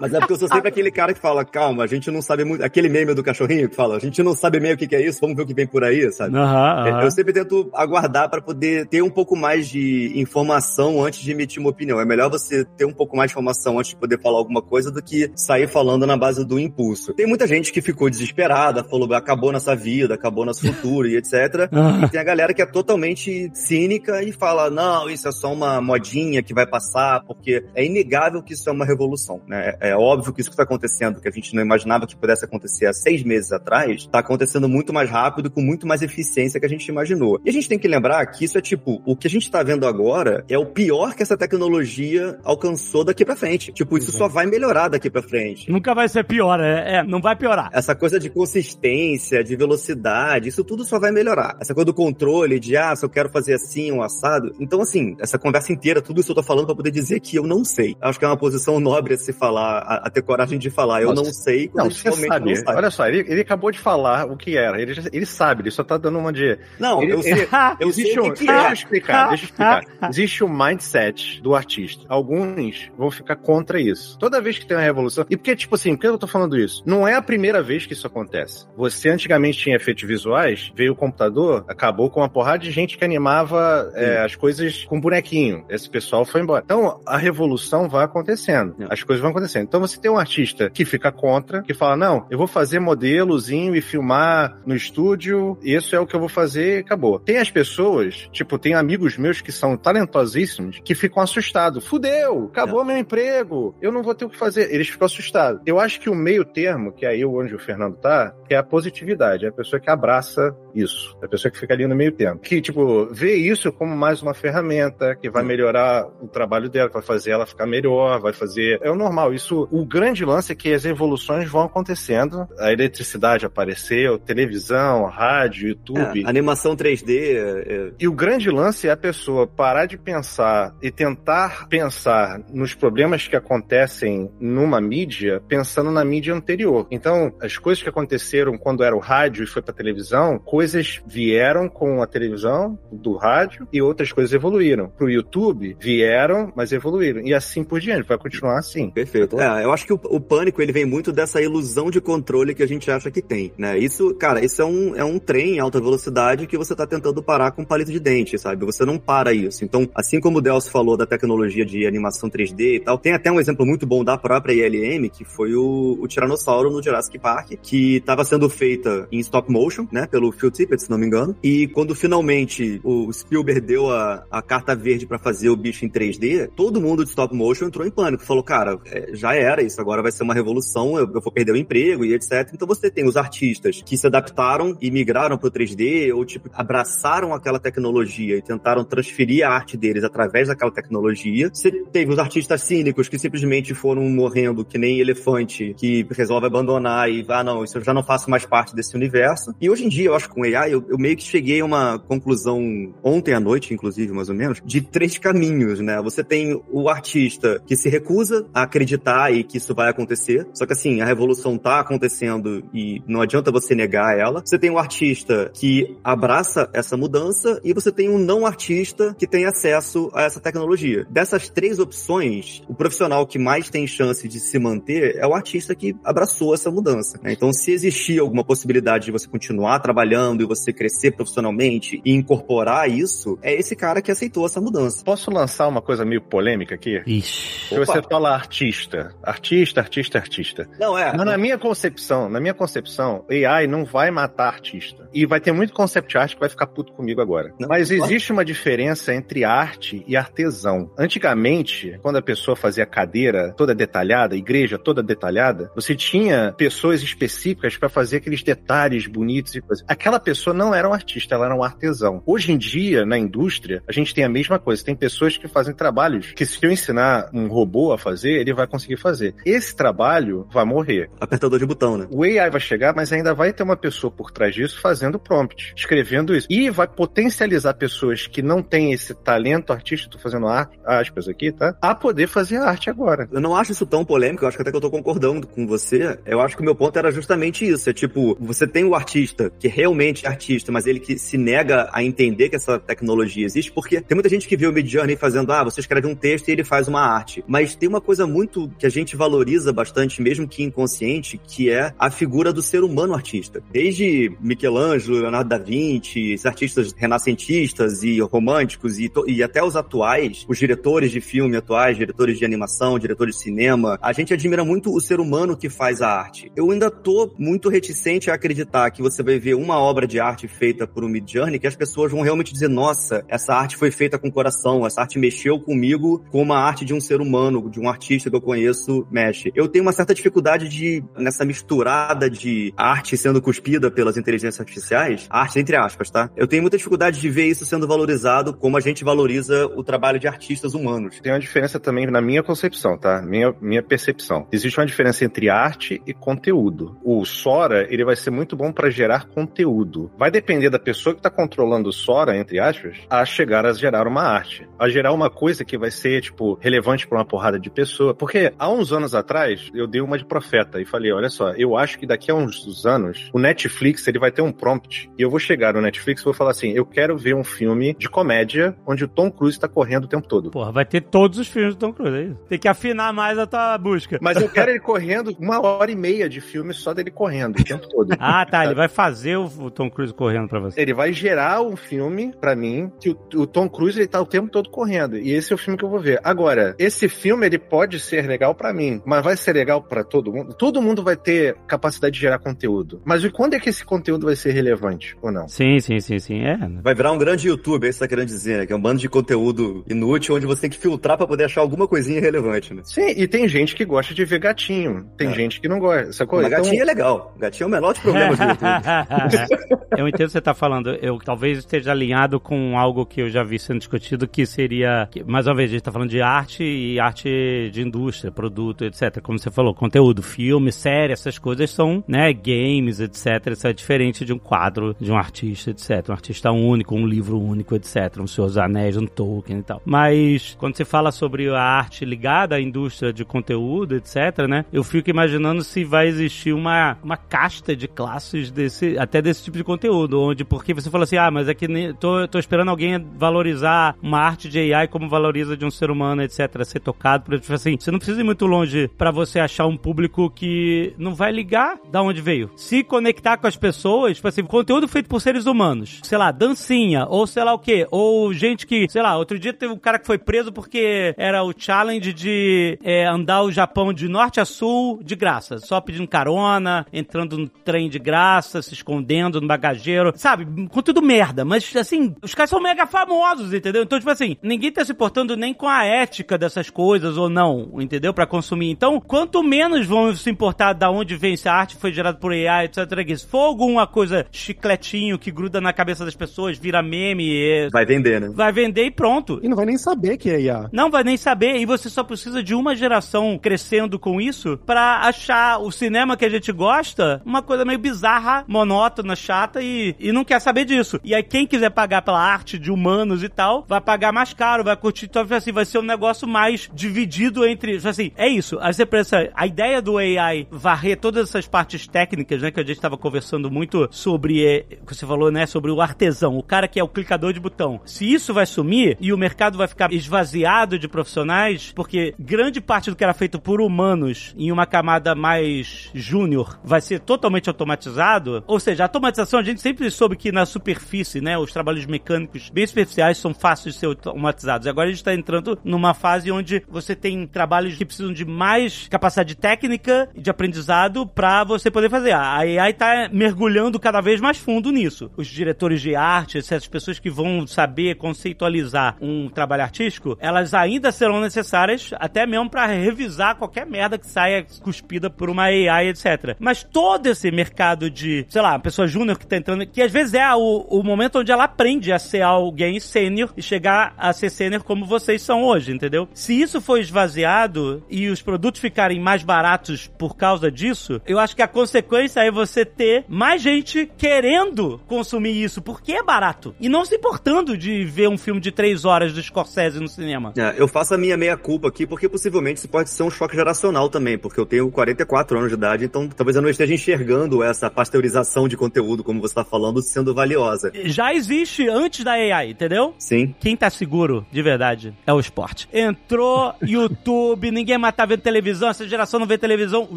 Mas é porque eu sou sempre aquele cara que fala, calma, a gente não sabe muito. Aquele meme do cachorrinho que fala, a gente não sabe meio o que, que é isso, vamos ver o que vem por aí, sabe? Aham. Eu sempre tento aguardar pra poder ter um pouco mais de informação antes de emitir uma opinião. É melhor você ter um pouco mais de informação antes de poder falar alguma coisa do que sair falando na base do impulso. Tem muita gente que ficou desesperada, falou, acabou nossa vida, acabou nosso futuro e etc. E tem a galera que é totalmente cínica e fala, não, isso é só uma modinha que vai passar, porque é inegável que isso é uma revolução, né? É óbvio que isso que está acontecendo, que a gente não imaginava que pudesse acontecer há seis meses atrás, está acontecendo muito mais rápido, com muito mais eficiência que a gente imaginou. E a gente tem que lembrar que isso é tipo, o que a gente está vendo agora é o pior que essa tecnologia alcançou daqui para frente. Tipo, isso só vai melhorar daqui para frente. Nunca vai ser pior, é, é, não vai piorar. Essa coisa de consistência, de velocidade, isso tudo só vai melhorar. Essa coisa do controle, de ah, se eu quero fazer assim, um assado. Então, assim, essa conversa inteira, tudo isso eu tô falando para poder dizer que eu não sei. Acho que é uma posição nobre a se falar, a, a ter coragem de falar. Eu Nossa. não sei quando Não, você sabe. não sabe. Olha só, ele, ele acabou de falar o que era. Ele, ele sabe, ele só tá dando uma de. Não, Ele- eu sei, eu Existe sei um, que, que deixa eu é. explicar, deixa eu explicar. Existe o mindset do artista. Alguns vão ficar contra isso. Toda vez que tem uma revolução. E porque, tipo assim, por que eu tô falando isso? Não é a primeira vez que isso acontece. Você antigamente tinha efeitos visuais, veio o computador, acabou com uma porrada de gente que animava é, as coisas com bonequinho. Esse pessoal foi embora. Então, a revolução vai acontecendo. É. As coisas vão acontecendo. Então, você tem um artista que fica contra, que fala: não, eu vou fazer modelozinho e filmar no estúdio, isso é o que eu vou fazer e acabou. Tem as pessoas, tipo, tem amigos meus que são talentosíssimos, que ficam assustados. Fudeu, acabou meu emprego, eu não vou ter o que fazer. Eles ficam assustados. Eu acho que o meio termo, que é aí onde o Fernando tá, que é a positividade, é a pessoa que abraça isso, é a pessoa que fica ali no meio termo. Que, tipo, vê isso como mais uma ferramenta que vai melhorar o trabalho dela, vai fazer ela ficar melhor, vai fazer. É o normal. Isso, o grande lance é que as evoluções vão acontecendo. A eletricidade apareceu, televisão, rádio, YouTube. É, animação 3D, é, E o grande lance é a pessoa parar de pensar e tentar pensar nos problemas que acontecem numa mídia, pensando na mídia anterior. Então, as coisas que aconteceram quando era o rádio e foi pra televisão, coisas vieram com a televisão, do rádio, e outras coisas evoluíram. Pro YouTube, vieram, mas evoluíram. E assim por diante, vai continuar assim. Perfeito. É, eu acho que o, o pânico ele vem muito dessa ilusão de controle que a gente acha que tem, né? Isso, cara, isso é um, é um trem em alta velocidade que você tá tentando parar com um palito de dente, sabe? Você não para isso. Então, assim como o Delcio falou da tecnologia de animação 3D e tal, tem até um exemplo muito bom da própria ILM, que foi o, o Tiranossauro no Jurassic Park, que estava sendo feita em stop motion, né? Pelo Phil Tippett, se não me engano. E quando finalmente o Spielberg deu a, a carta verde pra fazer o bicho em 3D, todo mundo de stop motion entrou em pânico. Falou, cara, é, já era isso, agora vai ser uma revolução, eu, eu vou perder o emprego e etc. Então você tem os artistas que se adaptaram e migraram pro 3D, ou tipo, abraçaram aquela tecnologia e tentaram transferir a arte deles através daquela tecnologia. Você teve os artistas cínicos que simplesmente foram morrendo que nem elefante, que resolve abandonar e, ah, não, isso eu já não faço mais parte desse universo. E hoje em dia, eu acho que com AI, eu, eu meio que cheguei a uma conclusão ontem à noite, inclusive, mais ou menos, de três caminhos, né? Você tem o artista que se recusa a acreditar e que isso vai acontecer. Só que assim, a revolução tá acontecendo e não adianta você negar ela. Você tem o artista que abraça essa mudança e você tem um não artista que tem acesso a essa tecnologia. Dessas três opções, o profissional que mais tem chance de se manter é o artista que abraçou essa mudança. né? Então, se existir alguma possibilidade de você continuar trabalhando e você crescer profissionalmente e incorporar isso, é esse cara que aceitou essa mudança. Posso lançar uma coisa meio polêmica aqui? Ixi. Se você fala artista, artista, artista, artista. Não, é. Mas na minha concepção, na minha concepção, AI não vai matar artista. E vai ter muito concept art que vai ficar puto comigo agora. Não, Mas existe uma diferença entre arte e artesão. Antigamente, quando a pessoa fazia cadeira toda detalhada, igreja toda detalhada, você tinha pessoas específicas para fazer aqueles detalhes bonitos e coisas. Aquela pessoa não era um artista, ela era um artesão. Hoje em dia, na indústria, a gente tem a mesma coisa. Tem pessoas que fazem trabalhos que se eu ensinar um robô a fazer, ele vai conseguir fazer. Esse trabalho vai morrer. Apertador de botão, né? O AI vai chegar, mas ainda vai ter uma pessoa por trás disso fazendo prompt, escrevendo isso. E vai potencializar pessoas que não têm esse talento artístico, tô fazendo arte, aspas aqui, tá? A poder fazer arte agora. Eu não acho isso tão polêmico, eu acho que até que eu tô concordando com você. Eu acho que o meu ponto era justamente isso. É tipo, você tem o artista que realmente é artista, mas ele que se nega a entender que essa tecnologia existe, porque tem muita gente que vê o Midjourney fazendo, ah, você escreve um texto e ele faz uma arte. Mas tem uma coisa muito que a gente valoriza bastante, mesmo que inconsciente, que é a figura do ser humano artista. Desde Michelangelo, Leonardo da Vinci, artistas renascentistas e românticos e, e até os atuais, os diretores de filme atuais, diretores de animação, diretores de cinema, a gente admira muito o ser humano que faz a arte. Eu ainda tô muito reticente a acreditar que você vai ver uma obra de arte feita por um Midjourney que as pessoas vão realmente dizer, nossa, essa arte foi feita com coração, essa arte mexeu comigo como a arte de um ser humano, de um artista que eu conheço mexe. Eu tenho uma certa dificuldade de, nessa misturada de arte sendo cuspida pelas inteligências artificiais, arte entre aspas, tá? Eu tenho muita dificuldade de ver isso sendo valorizado como a gente valoriza o trabalho de artistas humanos. Tem uma diferença também na minha concepção, tá? Minha, minha percepção. Existe uma diferença entre arte e conteúdo. O Sora, ele vai ser muito bom para gerar conteúdo. Vai depender da pessoa que está controlando o Sora, entre aspas, a chegar a gerar uma arte. A gerar uma coisa que vai ser, tipo, relevante para uma porrada de pessoa. Porque há uns anos atrás, eu dei uma de profeta e falei, olha só, eu acho que daqui a uns anos, o Netflix, ele vai ter um prompt. E eu vou chegar no Netflix e vou falar assim, eu quero ver um filme de comédia onde o Tom Cruise está correndo o tempo todo. Porra, vai ter todos os filmes do Tom Cruise, é isso? Tem que afinar mais a tua busca. Mas eu quero ele correndo uma hora e meia de filme só dele correndo o tempo todo. ah, tá. Ele vai fazer o Tom Cruise correndo pra você. Ele vai gerar um filme pra mim que o, o, Tom Cruise ele tá o tempo todo correndo. E esse é o filme que eu vou ver. Agora, esse filme ele pode ser legal pra mim, mas vai ser legal pra todo mundo? Todo mundo vai ter capacidade de gerar conteúdo. Mas e quando é que esse conteúdo vai ser relevante ou não? Sim, sim, sim, sim. É. Vai virar um grande YouTube, é isso que você tá querendo dizer, né? Que é um bando de conteúdo inútil onde você tem que filtrar pra poder achar alguma coisinha relevante, né? Sim, e tem gente que gosta de ver gatinho. Tem é. gente que não gosta. Sacou? Mas então... gatinho é legal. Gatinho é o menor dos problemas eu entendo o que você tá falando. Eu talvez esteja alinhado com algo que eu já vi sendo discutido, que seria. Mais uma vez, a gente tá falando de arte e arte de indústria, produto, etc. Como você falou, conteúdo, filme, série, essas coisas são, né, games, etc. Isso é diferente de um quadro de um artista, etc. Um artista único, um livro único, etc. Um Senhor dos Anéis, um Tolkien e tal. Mas quando você fala sobre a arte ligada à indústria de conteúdo, etc., né? Eu fico imaginando se vai existir uma, uma casta de classes desse, até desse tipo de conteúdo, onde porque você fala assim, ah, mas é que nem, tô, tô esperando alguém valorizar uma arte de AI como valoriza de um ser humano, etc., ser tocado por tipo assim, você não precisa ir muito longe para você achar um público que não vai ligar da onde veio. Se conectar com as pessoas, tipo assim, conteúdo feito por seres humanos, sei lá, dancinha, ou sei lá o que, ou gente que, sei lá, outro dia teve um cara que foi preso porque era o challenge de é, andar o Japão de norte a sul de graça, só pedindo carona, entrando no trem de graça, se escondendo no bagageiro, sabe? Conteúdo merda, mas assim, os caras são mega famosos, entendeu? Então, tipo assim, ninguém tá se importando nem com a ética dessas coisas ou não, entendeu? Para consumir. Então, quanto menos vão se importar da onde vem se a arte foi gerada por AI, etc. Se for alguma coisa chicletinho que gruda na cabeça das pessoas, vira meme. E... Vai vender, né? Vai vender e pronto. E não vai nem saber que é IA. Não vai nem saber. E você só precisa de uma geração crescendo com isso para achar o cinema que a gente gosta uma coisa meio bizarra, monótona, chata e, e não quer saber disso. E aí quem quiser pagar pela arte de humanos e tal, vai pagar mais caro, vai curtir, então assim, vai ser um negócio mais dividido entre, assim, é isso. Aí você pensa, a ideia do AI varrer todas essas partes técnicas, né, que a gente estava conversando muito sobre, é, você falou, né, sobre o artesão, o cara que é o clicador de botão. Se isso vai sumir e o mercado vai ficar esvaziado de profissionais, porque grande parte do que era feito por humanos em uma camada mais júnior vai ser totalmente automatizado, ou seja, a automatização a gente sempre soube que na superfície, né, os trabalhos mecânicos bem superficiais são fáceis de ser automatizados. Agora a gente está entrando numa fase onde você tem trabalhos que precisam de mais capacidade técnica e de aprendizado para você poder fazer. A AI está mergulhando cada vez mais fundo nisso. Os diretores de arte, essas pessoas que vão saber conceitualizar um trabalho artístico, elas ainda serão necessárias até mesmo para revisar qualquer merda que saia cuspida por uma AI, etc. Mas todo esse mercado de, sei lá, pessoa júnior que tá entrando, que às vezes é o, o momento onde ela aprende a ser alguém sênior e chegar a ser sênior como vocês são hoje, entendeu? Se isso for esvaziado, e os produtos ficarem mais baratos por causa disso, eu acho que a consequência é você ter mais gente querendo consumir isso, porque é barato. E não se importando de ver um filme de três horas do Scorsese no cinema. É, eu faço a minha meia-culpa aqui, porque possivelmente isso pode ser um choque geracional também, porque eu tenho 44 anos de idade, então talvez eu não esteja enxergando essa pasteurização de conteúdo, como você está falando, sendo valiosa. Já existe antes da AI, entendeu? Sim. Quem tá seguro, de verdade, é o esporte. Entrou YouTube, ninguém mais tá vendo televisão, essa geração não vê televisão, o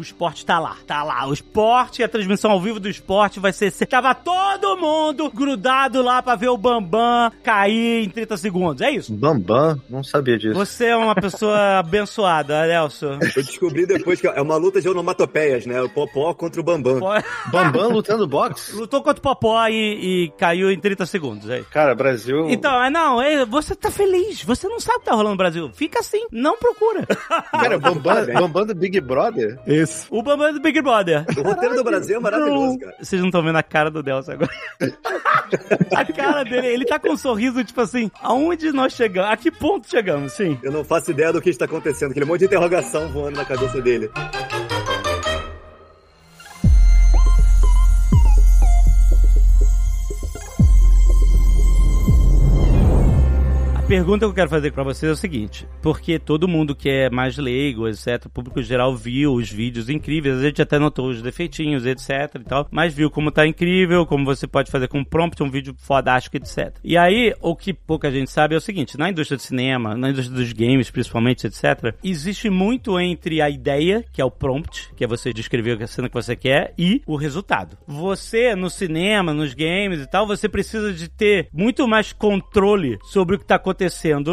esporte tá lá. Tá lá. O esporte, a transmissão ao vivo do esporte vai ser. Tava todo mundo grudado lá pra ver o Bambam cair em 30 segundos. É isso. Bambam? Não sabia disso. Você é uma pessoa abençoada, Nelson. Eu descobri depois que é uma luta de onomatopeias, né? O Popó contra o Bambam. Bambam lutando boxe? Lutou contra o Popó e, e caiu em 30 segundos. Aí. Cara, Brasil. Então, é, não, é, você tá feliz. Você não sabe o que tá rolando no Brasil. Fica assim, não procura. Cara, Bambam, Bambam do Big Brother? Esse. O Bambam é do Big Brother. O roteiro do Brasil é maravilhoso, cara. Vocês não estão vendo a cara do Delcio agora. a cara dele, ele tá com um sorriso tipo assim, aonde nós chegamos? A que ponto chegamos, sim? Eu não faço ideia do que está acontecendo, aquele monte de interrogação voando na cabeça dele. Pergunta que eu quero fazer pra vocês é o seguinte: porque todo mundo que é mais leigo, etc., o público geral viu os vídeos incríveis, a gente até notou os defeitinhos, etc. e tal, mas viu como tá incrível, como você pode fazer com prompt um vídeo fodástico, etc. E aí, o que pouca gente sabe é o seguinte: na indústria do cinema, na indústria dos games, principalmente, etc., existe muito entre a ideia, que é o prompt, que é você descrever a cena que você quer, e o resultado. Você, no cinema, nos games e tal, você precisa de ter muito mais controle sobre o que tá acontecendo,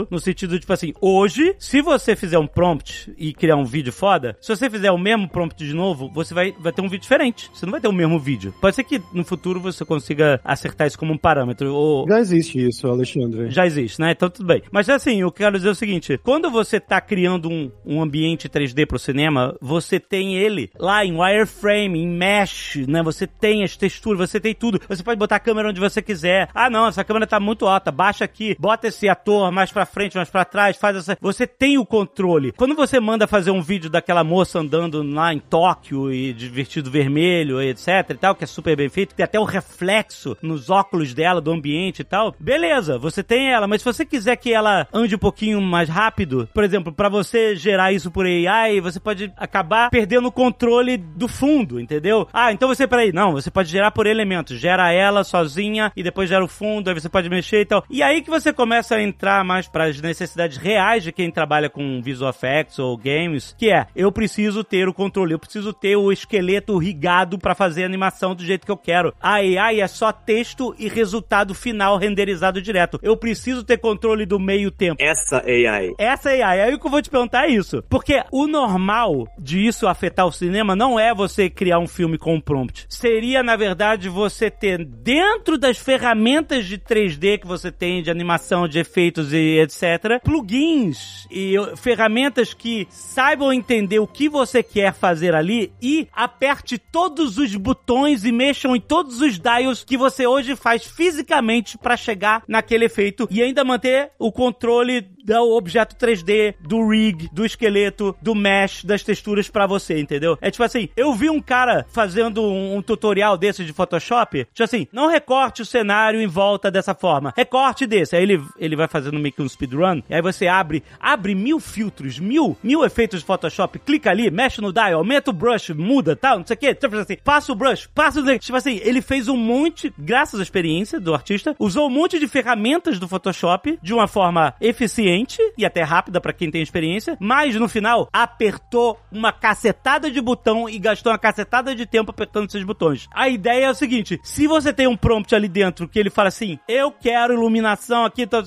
no sentido de, tipo assim, hoje, se você fizer um prompt e criar um vídeo foda, se você fizer o mesmo prompt de novo, você vai, vai ter um vídeo diferente. Você não vai ter o mesmo vídeo. Pode ser que no futuro você consiga acertar isso como um parâmetro. Ou... Já existe isso, Alexandre. Já existe, né? Então tudo bem. Mas assim, eu quero dizer o seguinte: quando você tá criando um, um ambiente 3D pro cinema, você tem ele lá em wireframe, em mesh, né? Você tem as texturas, você tem tudo. Você pode botar a câmera onde você quiser. Ah, não, essa câmera tá muito alta, baixa aqui, bota esse ator mais pra frente, mais pra trás, faz essa. Você tem o controle. Quando você manda fazer um vídeo daquela moça andando lá em Tóquio e de vestido vermelho, etc e tal, que é super bem feito, tem até o reflexo nos óculos dela, do ambiente e tal, beleza, você tem ela, mas se você quiser que ela ande um pouquinho mais rápido, por exemplo, pra você gerar isso por AI, você pode acabar perdendo o controle do fundo, entendeu? Ah, então você, peraí, não, você pode gerar por elementos, gera ela sozinha e depois gera o fundo, aí você pode mexer e tal. E aí que você começa a entrar mais para as necessidades reais de quem trabalha com visual effects ou games, que é, eu preciso ter o controle, eu preciso ter o esqueleto rigado para fazer a animação do jeito que eu quero. A AI é só texto e resultado final renderizado direto. Eu preciso ter controle do meio tempo. Essa AI. Essa AI, aí o que eu vou te perguntar é isso. Porque o normal de isso afetar o cinema não é você criar um filme com um prompt. Seria, na verdade, você ter dentro das ferramentas de 3D que você tem, de animação, de e etc., plugins e ferramentas que saibam entender o que você quer fazer ali e aperte todos os botões e mexam em todos os dials que você hoje faz fisicamente para chegar naquele efeito e ainda manter o controle do objeto 3D, do rig, do esqueleto, do mesh, das texturas para você, entendeu? É tipo assim, eu vi um cara fazendo um, um tutorial desse de Photoshop, tipo assim, não recorte o cenário em volta dessa forma, recorte desse. Aí ele, ele vai fazendo meio que um speedrun, e aí você abre, abre mil filtros, mil, mil efeitos de Photoshop, clica ali, mexe no dial, aumenta o brush, muda, tal, não sei o que, tipo assim, passa o brush, passa o... Tipo assim, ele fez um monte, graças à experiência do artista, usou um monte de ferramentas do Photoshop de uma forma eficiente e até rápida para quem tem experiência, mas no final apertou uma cacetada de botão e gastou uma cacetada de tempo apertando esses botões. A ideia é o seguinte: se você tem um prompt ali dentro que ele fala assim, eu quero iluminação aqui, então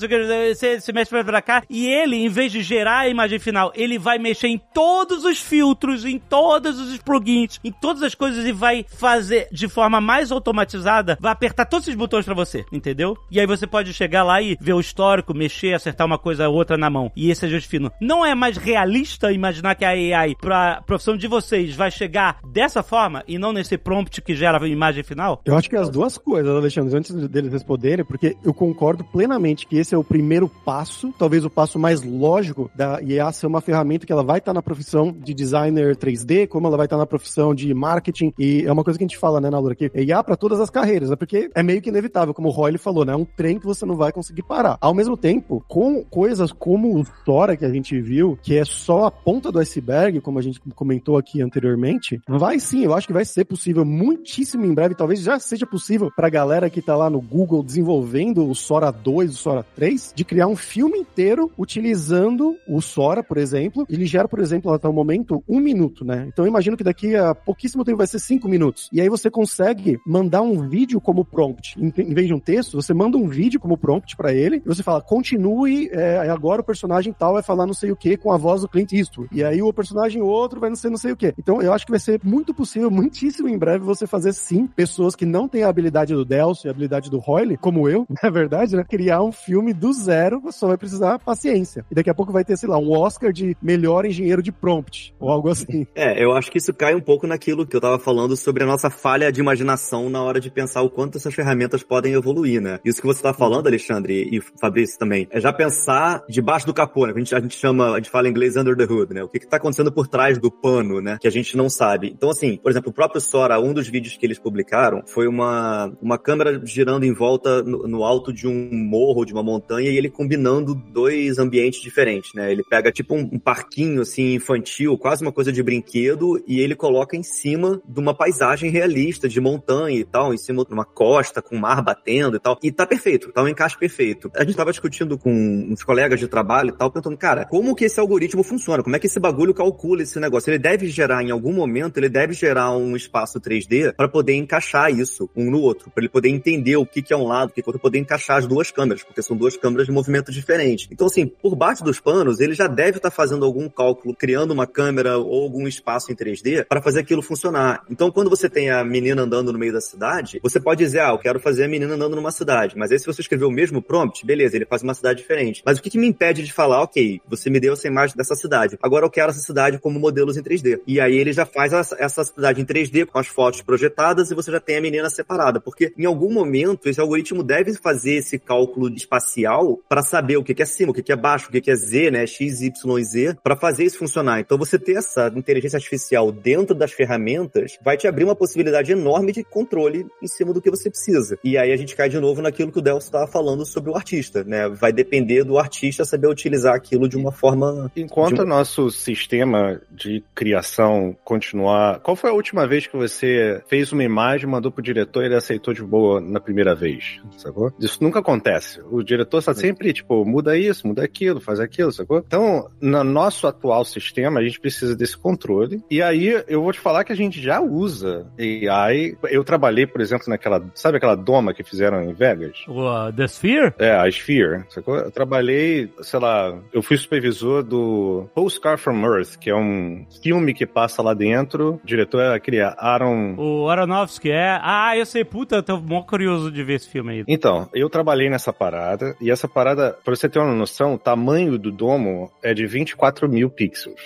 você, você mexe pra cá, e ele, em vez de gerar a imagem final, ele vai mexer em todos os filtros, em todos os plugins, em todas as coisas e vai fazer de forma mais automatizada, vai apertar todos esses botões para você, entendeu? E aí você pode chegar lá e ver o histórico, mexer, acertar uma coisa ou outra na mão. E esse é Justifino. Não é mais realista imaginar que a AI, pra profissão de vocês, vai chegar dessa forma e não nesse prompt que gera a imagem final? Eu acho que as duas coisas, Alexandre, antes deles responderem, porque eu concordo plenamente que esse é o primeiro primeiro passo, talvez o passo mais lógico da IA ser uma ferramenta que ela vai estar na profissão de designer 3D, como ela vai estar na profissão de marketing, e é uma coisa que a gente fala, né, na Laura, que IA para todas as carreiras, né, porque é meio que inevitável, como o Roy falou, né, é um trem que você não vai conseguir parar. Ao mesmo tempo, com coisas como o Sora que a gente viu, que é só a ponta do iceberg, como a gente comentou aqui anteriormente, vai sim, eu acho que vai ser possível muitíssimo em breve, talvez já seja possível pra galera que tá lá no Google desenvolvendo o Sora 2, o Sora 3, de criar um filme inteiro utilizando o Sora, por exemplo. Ele gera, por exemplo, até o momento, um minuto, né? Então eu imagino que daqui a pouquíssimo tempo vai ser cinco minutos. E aí você consegue mandar um vídeo como prompt. Em, vez de um texto, você manda um vídeo como prompt para ele e você fala, continue, é, agora o personagem tal vai falar não sei o que com a voz do Clint Eastwood. E aí o personagem outro vai não sei não sei o que. Então eu acho que vai ser muito possível, muitíssimo em breve, você fazer sim, pessoas que não têm a habilidade do Delcio e a habilidade do Royle, como eu, na verdade, né? Criar um filme do zero, você só vai precisar paciência. E daqui a pouco vai ter, sei lá, um Oscar de melhor engenheiro de prompt, ou algo assim. É, eu acho que isso cai um pouco naquilo que eu tava falando sobre a nossa falha de imaginação na hora de pensar o quanto essas ferramentas podem evoluir, né? Isso que você tá falando, Alexandre, e Fabrício também, é já pensar debaixo do capô, né? A gente, a gente chama, a gente fala em inglês under the hood, né? O que que tá acontecendo por trás do pano, né? Que a gente não sabe. Então, assim, por exemplo, o próprio Sora, um dos vídeos que eles publicaram foi uma, uma câmera girando em volta no, no alto de um morro, de uma montanha, e ele combinando dois ambientes diferentes, né? Ele pega tipo um, um parquinho, assim, infantil, quase uma coisa de brinquedo, e ele coloca em cima de uma paisagem realista, de montanha e tal, em cima de uma costa, com o mar batendo e tal. E tá perfeito, tá um encaixe perfeito. A gente tava discutindo com uns colegas de trabalho e tal, perguntando, cara, como que esse algoritmo funciona? Como é que esse bagulho calcula esse negócio? Ele deve gerar, em algum momento, ele deve gerar um espaço 3D para poder encaixar isso um no outro, para ele poder entender o que, que é um lado, o que, que é outro, poder encaixar as duas câmeras, porque são duas câmeras de movimento diferente. Então, assim, por baixo dos panos, ele já deve estar tá fazendo algum cálculo, criando uma câmera ou algum espaço em 3D para fazer aquilo funcionar. Então, quando você tem a menina andando no meio da cidade, você pode dizer, ah, eu quero fazer a menina andando numa cidade. Mas aí, se você escrever o mesmo prompt, beleza, ele faz uma cidade diferente. Mas o que, que me impede de falar, ok, você me deu essa imagem dessa cidade, agora eu quero essa cidade como modelos em 3D. E aí ele já faz essa cidade em 3D com as fotos projetadas e você já tem a menina separada. Porque em algum momento esse algoritmo deve fazer esse cálculo espacial para saber o que, é cima, o que, é baixo, o que, que é Z, né? X, Y e Z, para fazer isso funcionar. Então você ter essa inteligência artificial dentro das ferramentas vai te abrir uma possibilidade enorme de controle em cima do que você precisa. E aí a gente cai de novo naquilo que o Delcio estava falando sobre o artista, né? Vai depender do artista saber utilizar aquilo de uma forma. Enquanto o nosso sistema de criação continuar. Qual foi a última vez que você fez uma imagem, mandou pro diretor e ele aceitou de boa na primeira vez? Sacou? Isso nunca acontece. O diretor está sempre, tipo, muda isso, muda aquilo, faz aquilo, sacou? Então, no nosso atual sistema, a gente precisa desse controle. E aí, eu vou te falar que a gente já usa AI. Eu trabalhei, por exemplo, naquela. Sabe aquela doma que fizeram em Vegas? O uh, The Sphere? É, a Sphere. Sacou? Eu trabalhei, sei lá, eu fui supervisor do Postcard from Earth, que é um filme que passa lá dentro. O diretor é aquele Aaron. O Aronofsky é. Ah, eu sei, puta, eu tô mó curioso de ver esse filme aí. Então, eu trabalhei nessa parada, e essa parada, pra você ter uma noção, o tamanho do domo é de 24 mil pixels.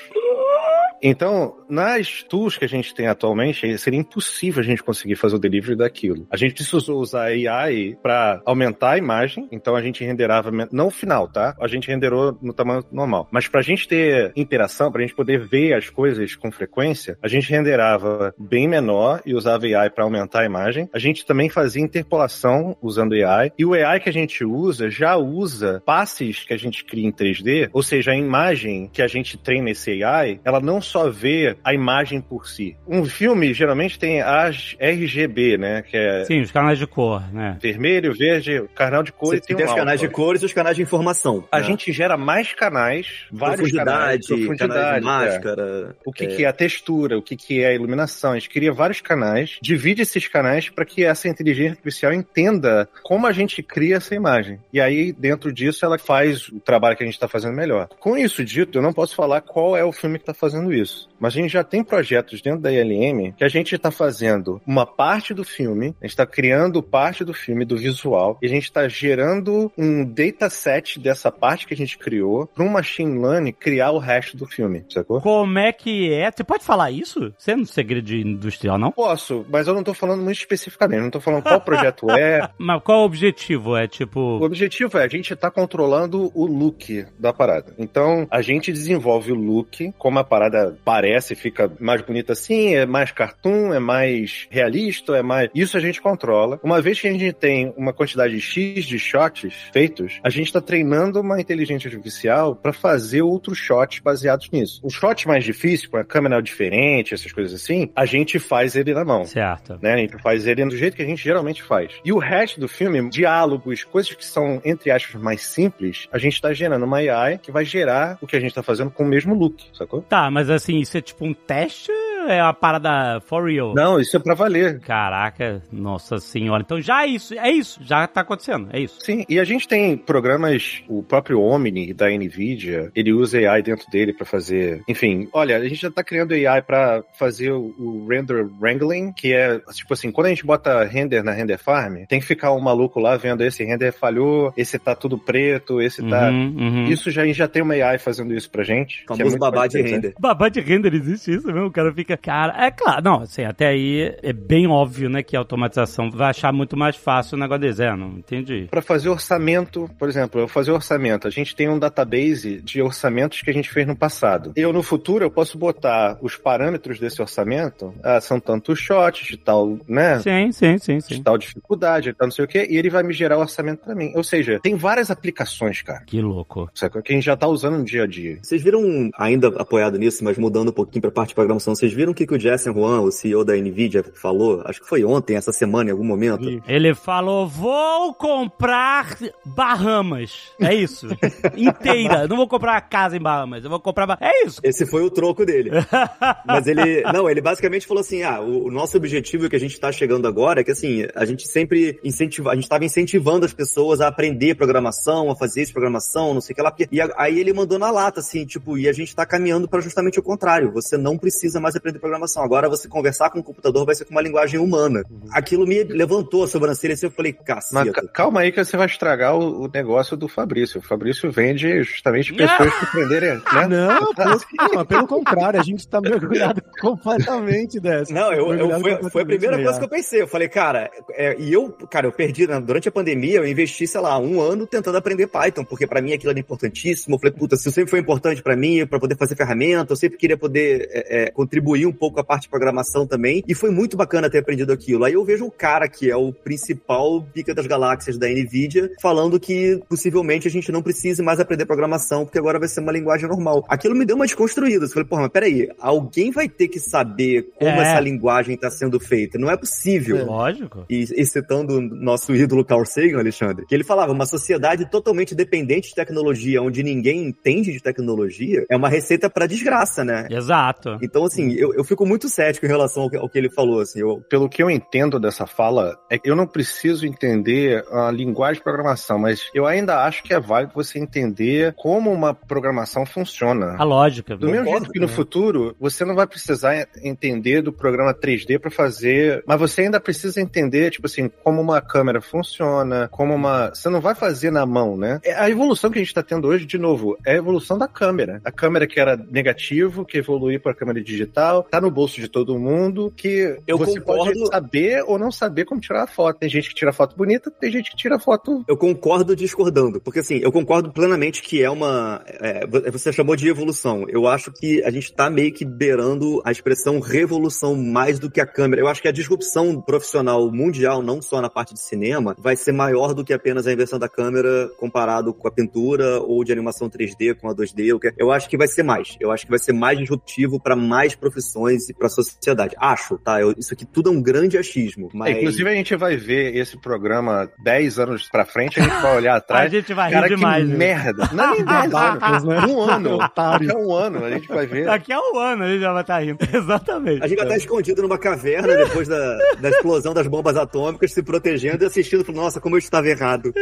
Então, nas tools que a gente tem atualmente, seria impossível a gente conseguir fazer o delivery daquilo. A gente precisou usar AI para aumentar a imagem, então a gente renderava, não o final, tá? A gente renderou no tamanho normal. Mas pra gente ter interação, pra gente poder ver as coisas com frequência, a gente renderava bem menor e usava AI para aumentar a imagem. A gente também fazia interpolação usando AI. E o AI que a gente usa já usa passes que a gente cria em 3D, ou seja, a imagem que a gente treina esse AI, ela não só vê a imagem por si. Um filme geralmente tem as RGB, né? Que é Sim, os canais de cor, né? vermelho, verde, canal de cor Você e tem, tem um os canais de alfa. cores e os canais de informação. A né? gente gera mais canais, vários profundidade, canais, canais de é. máscara. O que, é. que é a textura, o que, que é a iluminação. A gente cria vários canais, divide esses canais para que essa inteligência artificial entenda como a gente cria essa imagem. E aí, dentro disso, ela faz o trabalho que a gente está fazendo melhor. Com isso dito, eu não posso falar qual é o filme que está fazendo isso. Mas a gente já tem projetos dentro da ILM que a gente está fazendo uma parte do filme, a gente está criando parte do filme, do visual, e a gente está gerando um dataset dessa parte que a gente criou para um machine learning criar o resto do filme, sacou? Como é que é? Você pode falar isso? Você é um segredo industrial, não? Posso, mas eu não tô falando muito especificamente, não tô falando qual projeto é. Mas qual o objetivo? É O tipo. objetivo é a gente tá controlando o look da parada. Então, a gente desenvolve o look, como a parada parece, fica mais bonita assim, é mais cartoon, é mais realista, é mais. Isso a gente controla. Uma vez que a gente tem uma quantidade X de shots feitos, a gente tá treinando uma inteligência artificial para fazer outros shots baseados nisso. O shot mais difícil, com a câmera diferente, essas coisas assim, a gente faz ele na mão Certo. né? A gente faz ele do jeito que a gente geralmente faz. E o resto do filme, diálogos, coisas que são, entre aspas, mais simples, a gente tá gerando uma AI que vai gerar o que a gente tá fazendo com o mesmo look, sacou? Tá, mas assim, isso é tipo um teste é uma parada for real? Não, isso é pra valer. Caraca, nossa senhora. Então já é isso, é isso, já tá acontecendo, é isso. Sim, e a gente tem programas, o próprio Omni da Nvidia, ele usa AI dentro dele pra fazer, enfim, olha, a gente já tá criando AI pra fazer o, o render wrangling, que é tipo assim, quando a gente bota render na render farm, tem que ficar um maluco lá vendo esse render falhou, esse tá tudo preto, esse tá Uhum, uhum. Isso já, a gente já tem uma AI fazendo isso pra gente. é Famoso muito babá de render. Babá de render existe isso mesmo? O cara fica. Cara, é claro. Não, assim, até aí é bem óbvio, né, que a automatização vai achar muito mais fácil o negócio desse. É, não entendi. Para fazer orçamento, por exemplo, eu fazer orçamento, a gente tem um database de orçamentos que a gente fez no passado. Eu, no futuro, eu posso botar os parâmetros desse orçamento, ah, são tantos shots de tal, né? Sim, sim, sim, De sim. tal dificuldade, de tal não sei o quê, e ele vai me gerar o orçamento pra mim. Ou seja, tem várias aplicações, cara, Que louco. sabe, que a gente já tá usando no dia a dia. Vocês viram, ainda apoiado nisso, mas mudando um pouquinho pra parte de programação, vocês viram o que, que o Jason Juan, o CEO da NVIDIA, falou? Acho que foi ontem, essa semana, em algum momento. Ele falou: vou comprar Bahamas. É isso. Inteira. Não vou comprar uma casa em Bahamas. Eu vou comprar. É isso. Esse foi o troco dele. Mas ele, não, ele basicamente falou assim: ah, o, o nosso objetivo que a gente tá chegando agora é que assim, a gente sempre incentiva, a gente tava incentivando as pessoas a aprender programação, a fazer isso, programação, não sei o que lá. E aí ele mandou na lata, assim, tipo, e a gente tá caminhando pra justamente o contrário. Você não precisa mais aprender programação. Agora você conversar com o computador vai ser com uma linguagem humana. Aquilo me levantou a sobrancelha assim, eu falei, Mas caceta. ca- calma aí que você vai estragar o, o negócio do Fabrício. O Fabrício vende justamente pessoas que aprenderem, né? Não, pelo, não, pelo contrário, a gente tá mergulhado completamente dessa. Não, eu, eu- foi, foi a primeira coisa que eu pensei. Eu falei, cara, é, e eu, cara, eu perdi, né, durante a pandemia, eu investi, sei lá, um ano tentando aprender Python, porque pra mim aquilo era importantíssimo. Eu falei, puta, isso sempre foi importante pra mim, pra poder fazer ferramenta, eu sempre queria poder é, é, contribuir um pouco a parte de programação também, e foi muito bacana ter aprendido aquilo. Aí eu vejo um cara que é o principal pica das galáxias da NVIDIA, falando que possivelmente a gente não precise mais aprender programação, porque agora vai ser uma linguagem normal. Aquilo me deu uma desconstruída. Eu falei, porra, mas peraí, alguém vai ter que saber como É. essa linguagem está sendo feita. Não é possível. Lógico. E, e citando o nosso ídolo Carl Sagan, Alexandre, que ele falava, uma sociedade totalmente dependente de tecnologia, onde ninguém entende de tecnologia, é uma receita pra desgraça, né? Exato. Então, assim, eu, eu fico muito cético em relação ao que, ao que ele falou, assim, eu, Pelo que eu entendo dessa fala, é que eu não preciso entender a linguagem de programação, mas eu ainda acho que é válido você entender como uma programação funciona. A lógica. Do mesmo jeito que no futuro, você não vai precisar entender do programa 3D para fazer, mas você ainda precisa entender, tipo assim, como uma câmera funciona, como uma. Você não vai fazer na mão, né? É A evolução que a gente está tendo hoje, de novo, é a evolução da câmera. A câmera que era negativo, que evoluiu para câmera digital, tá no bolso de todo mundo, que Eu você concordo. pode saber ou não saber como tirar a foto. Tem gente que tira foto bonita, tem gente que tira foto. Eu concordo discordando, porque assim, eu concordo plenamente que é uma. é, você chamou de evolução. Eu acho que a gente tá meio que beirando a expressão revolução mais do que a câmera. Eu acho que a disrupção profissional mundial, não só na parte de cinema, vai ser maior do que apenas a invenção da câmera comparado com a pintura ou de animação 3D com a 2D. Eu que- Eu acho que vai ser mais. Eu acho que vai ser mais disruptivo para mais profissões e para a sociedade. Acho, tá? Eu- isso aqui tudo é um grande achismo. Mas... É, inclusive, a gente vai ver esse programa 10 anos pra frente, a gente vai olhar A atrás. gente vai Cara, rir que demais. né? merda. Não, nem 10 Babacas, né? Um ano. Daqui a um ano a gente vai ver. Daqui a um ano a gente já vai estar rindo. Exatamente. A gente vai estar escondido numa caverna depois da, da explosão das bombas atômicas, se protegendo e assistindo, falando, nossa, como eu estava errado.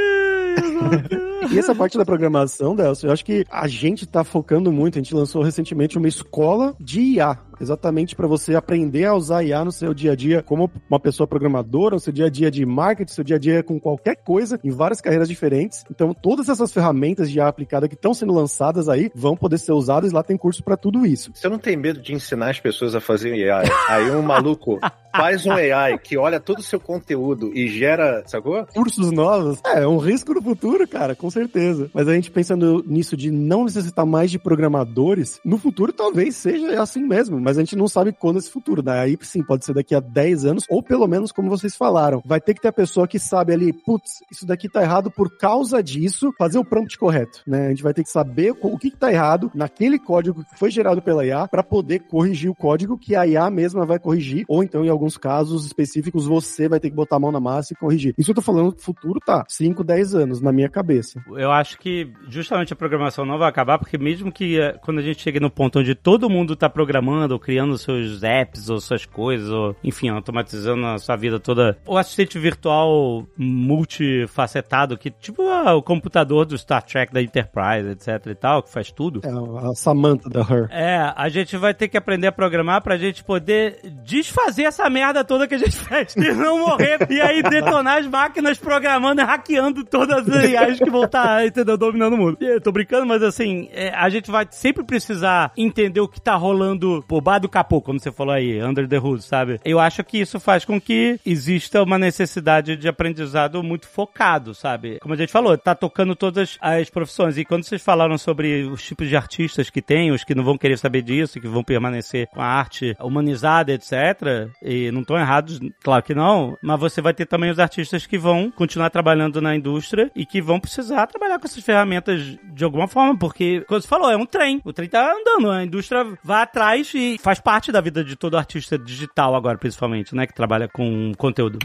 E essa parte da programação, Delcio, eu acho que a gente tá focando muito, a gente lançou recentemente uma escola de IA, exatamente para você aprender a usar IA no seu dia a dia como uma pessoa programadora, no seu dia a dia de marketing, no seu dia a dia com qualquer coisa, em várias carreiras diferentes. Então, todas essas ferramentas de IA aplicada que estão sendo lançadas aí vão poder ser usadas e lá tem curso para tudo isso. Você não tem medo de ensinar as pessoas a fazerem AI? Aí um maluco faz um AI que olha todo o seu conteúdo e gera, sacou? Cursos novos. É, é um risco no futuro, cara, com certeza. Mas a gente pensando nisso de não necessitar mais de programadores, no futuro talvez seja assim mesmo, mas a gente não sabe quando esse futuro, né? Aí sim, pode ser daqui a 10 anos, ou pelo menos como vocês falaram, vai ter que ter a pessoa que sabe ali, putz, isso daqui tá errado por causa disso, fazer o prompt correto, né? A gente vai ter que saber o que, que tá errado naquele código que foi gerado pela IA para poder corrigir o código que a IA mesma vai corrigir, ou então em alguns casos específicos você vai ter que botar a mão na massa e corrigir. Isso eu tô falando futuro tá 5, 10 anos na minha cabeça. Eu acho que justamente a programação não vai acabar, porque mesmo que eh, quando a gente chegue no ponto onde todo mundo tá programando, criando seus apps, ou suas coisas, ou enfim, automatizando a sua vida toda, o assistente virtual multifacetado, que tipo ah, o computador do Star Trek da Enterprise, etc e tal, que faz tudo. É a Samantha da Her. É, a gente vai ter que aprender a programar pra gente poder desfazer essa merda toda que a gente fez e não morrer. e aí detonar as máquinas programando e hackeando todas as IAs que vão estar, entendeu? Dominando o mundo. E eu tô brincando, mas assim, é, a gente vai sempre precisar entender o que tá rolando por baixo do capô, como você falou aí, under the hood, sabe? Eu acho que isso faz com que exista uma necessidade de aprendizado muito focado, sabe? Como a gente falou, tá tocando todas as profissões. E quando vocês falaram sobre os tipos de artistas que tem, os que não vão querer saber disso, que vão permanecer com a arte humanizada, etc. E não estão errados, claro que não, mas você vai ter também os artistas que vão continuar trabalhando na indústria e que vão precisar trabalhar com essas ferramentas de alguma forma, porque, como você falou, é um trem. O trem tá andando, a indústria vai atrás e faz parte da vida de todo artista digital agora, principalmente, né, que trabalha com conteúdo.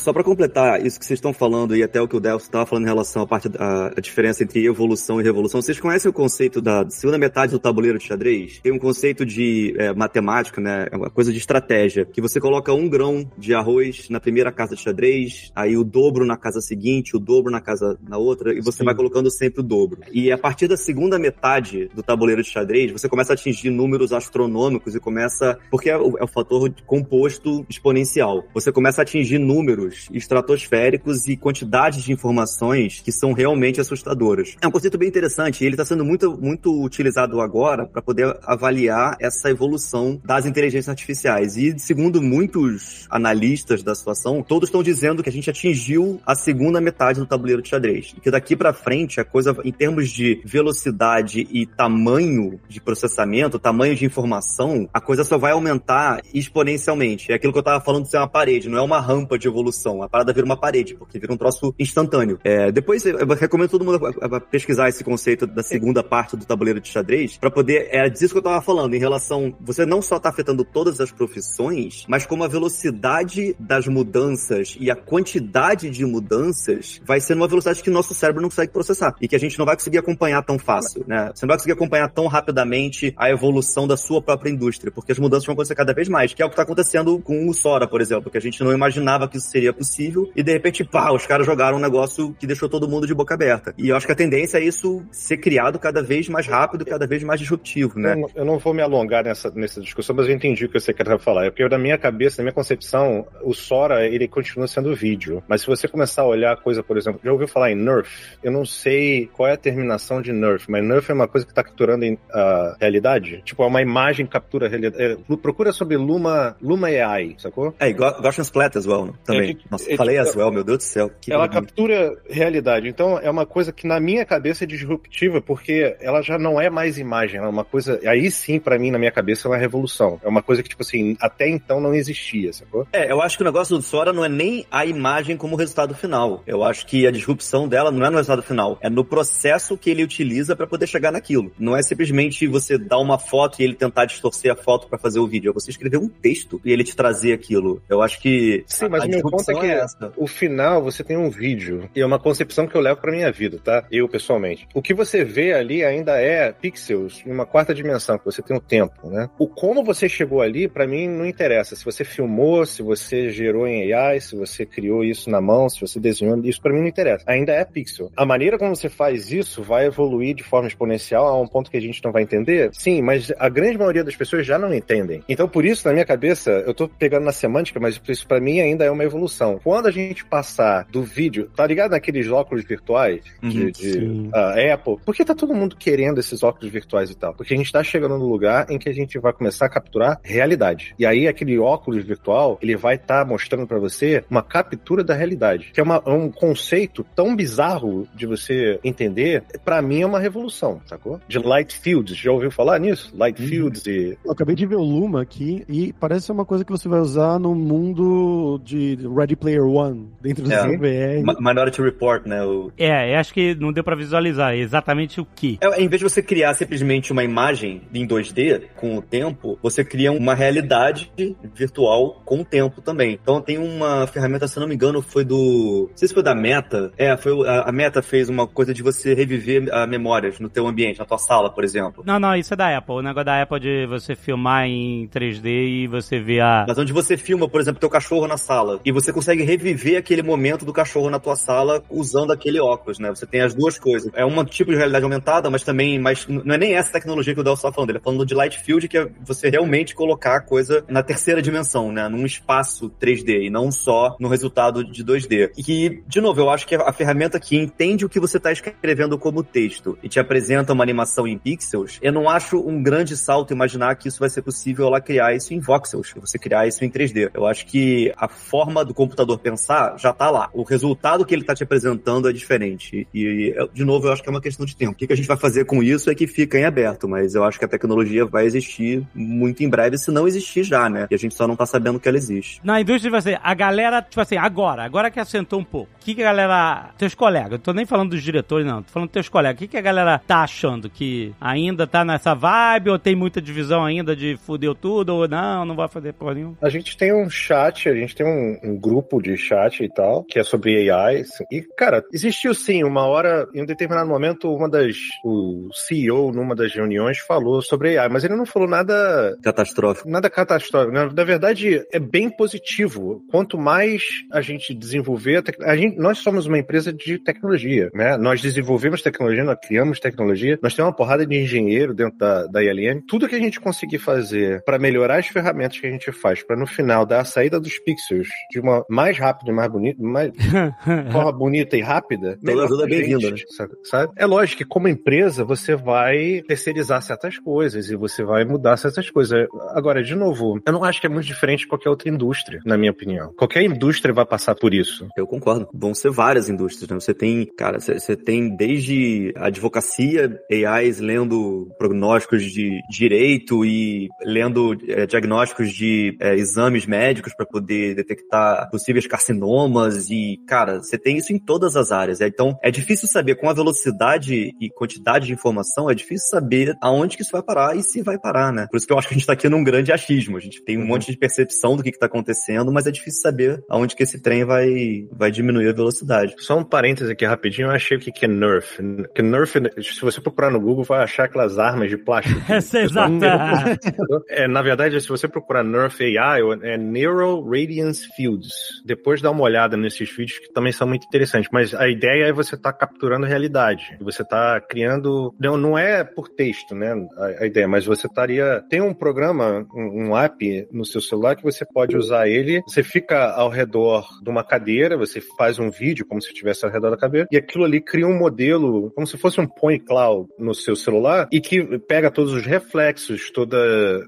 Só para completar isso que vocês estão falando e até o que o Delcio estava falando em relação à parte da diferença entre evolução e revolução, vocês conhecem o conceito da segunda metade do tabuleiro de xadrez? Tem um conceito de é, matemática, né? É uma coisa de estratégia, que você coloca um grão de arroz na primeira casa de xadrez, aí o dobro na casa seguinte, o dobro na casa na outra, e você Sim. vai colocando sempre o dobro. E a partir da segunda metade do tabuleiro de xadrez, você começa a atingir números astronômicos e começa, porque é o, é o fator composto exponencial. Você começa a atingir números estratosféricos e quantidades de informações que são realmente assustadoras. É um conceito bem interessante e ele está sendo muito, muito utilizado agora para poder avaliar essa evolução das inteligências artificiais. E segundo muitos analistas da situação, todos estão dizendo que a gente atingiu a segunda metade do tabuleiro de xadrez. Que daqui para frente a coisa, em termos de velocidade e tamanho de processamento, tamanho de informação, a coisa só vai aumentar exponencialmente. É aquilo que eu estava falando de ser uma parede, não é uma rampa de evolução evolução. A parada vira uma parede, porque vira um troço instantâneo. É, depois, eu recomendo todo mundo a, a pesquisar esse conceito da segunda parte do tabuleiro de xadrez, para poder. É disso que eu tava falando, em relação. Você não só tá afetando todas as profissões, mas como a velocidade das mudanças e a quantidade de mudanças vai ser uma velocidade que nosso cérebro não consegue processar. E que a gente não vai conseguir acompanhar tão fácil, né? Você não vai conseguir acompanhar tão rapidamente a evolução da sua própria indústria, porque as mudanças vão acontecer cada vez mais, que é o que tá acontecendo com o Sora, por exemplo, que a gente não imaginava que isso seria seria possível, e de repente, pá, os caras jogaram um negócio que deixou todo mundo de boca aberta. E eu acho que a tendência é isso ser criado cada vez mais rápido, cada vez mais disruptivo, né? Eu não, eu não vou me alongar nessa, nessa discussão, mas eu entendi o que você quer falar. É porque na minha cabeça, na minha concepção, o Sora, ele continua sendo vídeo. Mas se você começar a olhar a coisa, por exemplo, já ouviu falar em Nerf? Eu não sei qual é a terminação de Nerf, mas Nerf é uma coisa que está capturando a realidade. Tipo, é uma imagem que captura a realidade. É, procura sobre Luma, Luma AI, sacou? É, igual Gaussian Splat as well, né? também. Nossa, é, falei as well, meu Deus do céu. ela captura realidade. Então é uma coisa que na minha cabeça é disruptiva, porque ela já não é mais imagem, ela é uma coisa. Aí sim, para mim, na minha cabeça, é uma revolução. É uma coisa que, tipo assim, até então não existia, sacou? É, eu acho que o negócio do Sora não é nem a imagem como resultado final. Eu acho que a disrupção dela não é no resultado final, é no processo que ele utiliza para poder chegar naquilo. Não é simplesmente você dar uma foto e ele tentar distorcer a foto para fazer o vídeo. É você escrever um texto e ele te trazer aquilo. Eu acho que Sim, mas a, a meu ponto que é o final você tem um vídeo e é uma concepção que eu levo pra minha vida, tá? Eu pessoalmente. O que você vê ali ainda é pixels em uma quarta dimensão, que você tem o tempo, né? O como você chegou ali, pra mim não interessa. Se você filmou, se você gerou em AI, se você criou isso na mão, se você desenhou, isso pra mim não interessa. Ainda é pixel. A maneira como você faz isso vai evoluir de forma exponencial a um ponto que a gente não vai entender? Sim, mas a grande maioria das pessoas já não entendem. Então, por isso, na minha cabeça, eu tô pegando na semântica, mas isso pra mim ainda é uma evolução. Quando a gente passar do vídeo, tá ligado naqueles óculos virtuais de, Uhum, de ah, Apple? Por que tá todo mundo querendo esses óculos virtuais e tal? Porque a gente tá chegando no lugar em que a gente vai começar a capturar realidade. E aí, aquele óculos virtual, ele vai estar mostrando pra você uma captura da realidade, que é, uma- é um conceito tão bizarro de você entender, pra mim é uma revolução, sacou? De light fields, já ouviu falar nisso? Light Uhum. fields e Eu acabei de ver o Luma aqui e parece ser uma coisa que você vai usar no mundo de Ready Player One, dentro do É. Ma- Minority Report, né? O... É, eu acho que não deu pra visualizar exatamente o que. É, em vez de você criar simplesmente uma imagem em 2D com o tempo, você cria uma realidade virtual com o tempo também. Então tem uma ferramenta, se eu não me engano, foi do. Não sei se foi da Meta. É, foi a, a Meta fez uma coisa de você reviver ah, memórias no teu ambiente, na tua sala, por exemplo. Não, não, isso é da Apple. O negócio da Apple é de você filmar em 3D e você ver a. Mas onde você filma, por exemplo, teu cachorro na sala. E você consegue reviver aquele momento do cachorro na tua sala usando aquele óculos, né? Você tem as duas coisas. É um tipo de realidade aumentada, mas também, mas não é nem essa tecnologia que o Delcio tá falando. Ele é falando de Light Field, que é você realmente colocar a coisa na terceira dimensão, né? Num espaço 3D e não só no resultado de 2D. E que, de novo, eu acho que a ferramenta que entende o que você está escrevendo como texto e te apresenta uma animação em pixels, eu não acho um grande salto imaginar que isso vai ser possível ela criar isso em voxels, você criar isso em 3D. Eu acho que a forma do computador pensar já tá lá. O resultado que ele tá te apresentando é diferente. E, de novo, eu acho que é uma questão de tempo. O que que a gente vai fazer com isso é que fica em aberto, mas eu acho que a tecnologia vai existir muito em breve, se não existir já, né? E a gente só não tá sabendo que ela existe. Na indústria, tipo assim, a galera, tipo assim, agora, agora que assentou um pouco, o que, que a galera. Teus colegas, eu tô nem falando dos diretores, não, tô falando dos teus colegas, o que, que a galera tá achando? Que ainda tá nessa vibe, ou tem muita divisão ainda de fudeu tudo, ou não, não vai fazer porra nenhuma? A gente tem um chat, a gente tem um, um grupo de chat e tal, que é sobre AI. assim, E, cara, existiu sim, uma hora, em um determinado momento, uma das. O CEO, numa das reuniões, falou sobre AI, mas ele não falou nada. Catastrófico. Nada catastrófico. Na, verdade, é bem positivo. Quanto mais a gente desenvolver, a a gente, nós somos uma empresa de tecnologia, né? Nós desenvolvemos tecnologia, nós criamos tecnologia, nós temos uma porrada de engenheiro dentro da, da ILM. Tudo que a gente conseguir fazer para melhorar as ferramentas que a gente faz, para no final dar a saída dos pixels de uma mais rápida e mais bonita, mais forma bonita e rápida, ajuda é pra bem-vinda, gente, sabe-? É lógico que como empresa você vai terceirizar certas coisas e você vai mudar certas coisas. Agora, de novo, eu não acho que é muito diferente de qualquer outra indústria, na minha opinião. Qualquer indústria vai passar por isso. Eu concordo. Vão ser várias indústrias, né? Você tem, cara, você tem desde a advocacia, AIs lendo prognósticos de direito e lendo eh, diagnósticos de eh, exames médicos para poder detectar possíveis carcinomas e, cara, você tem isso em todas as áreas. né? Então, é difícil saber com a velocidade e quantidade de informação, é difícil saber aonde que isso vai parar e se vai parar, né? Por isso que eu acho que a gente tá aqui num grande achismo. A gente tem um Uhum. monte de percepção do que que tá acontecendo, mas é difícil saber aonde que esse trem vai, vai diminuir a velocidade. Só um parêntese aqui rapidinho, eu achei o que que é Nerf. Que Nerf, se você procurar no Google, vai achar aquelas armas de plástico. Essa é exata. É, na verdade, se você procurar Nerf AI, é Neural Radiance Fields. Depois dá uma olhada nesses vídeos que também são muito interessantes. Mas a ideia é você estar capturando realidade. Você está criando. Não, não é por texto, né? A, a ideia, mas você estaria. Tem um programa, um, um app no seu celular que você pode usar ele. Você fica ao redor de uma cadeira, você faz um vídeo como se estivesse ao redor da cadeira, e aquilo ali cria um modelo, como se fosse um point cloud no seu celular, e que pega todos os reflexos, toda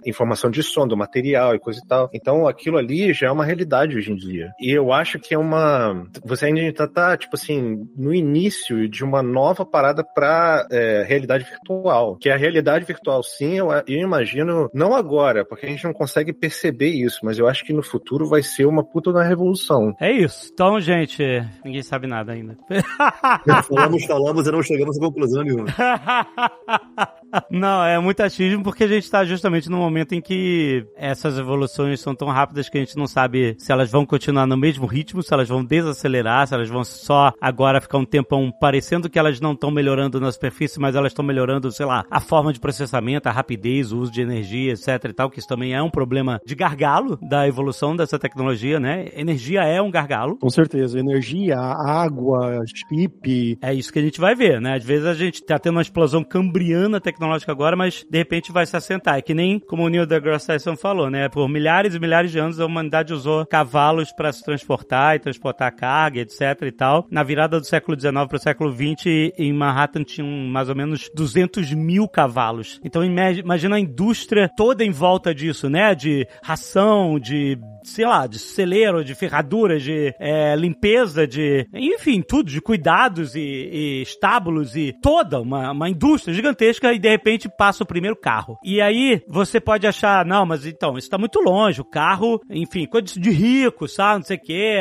informação de som do material e coisa e tal. Então aquilo ali já é uma realidade hoje em dia. E eu acho que é uma. Você ainda tá, tá tipo assim, no início de uma nova parada para realidade virtual. Que a realidade virtual, sim, eu, eu imagino, não agora, porque a gente não consegue perceber isso, mas eu acho que no futuro vai ser uma puta da revolução. É isso. Então, gente, ninguém sabe nada ainda. falamos, falamos e não chegamos a conclusão nenhuma. Não, é muito achismo porque a gente tá justamente no momento em que essas evoluções são tão rápidas que a gente não sabe se elas vão continuar no mesmo ritmo, se elas vão desacelerar, se elas vão só agora ficar um tempão parecendo que elas não estão melhorando na superfície, mas elas estão melhorando, sei lá, a forma de processamento, a rapidez, o uso de energia, etc e tal, que isso também é um problema de gargalo da evolução dessa tecnologia, né? Energia é um gargalo. Com certeza. Energia, água, chip. É isso que a gente vai ver, né? Às vezes a gente tá tendo uma explosão cambriana tecnológica agora, mas de repente vai se assentar. É que nem como o Neil deGrasse Tyson falou, né? Por milhares e milhares de anos a humanidade usou cavalos para se transportar e transportar carga, etc e tal. Na virada do século XIX para o século XX, em Manhattan tinham mais ou menos 200 mil cavalos. Então imagina a indústria toda em volta disso, né? De ração, de sei lá, de celeiro, de ferraduras, de é, limpeza, de. Enfim, tudo, de cuidados e, e estábulos e toda uma, uma indústria gigantesca e de repente passa o primeiro carro. E aí você pode achar, não, mas então, isso tá muito longe, o carro, enfim, coisa de rico, sabe, não sei o quê.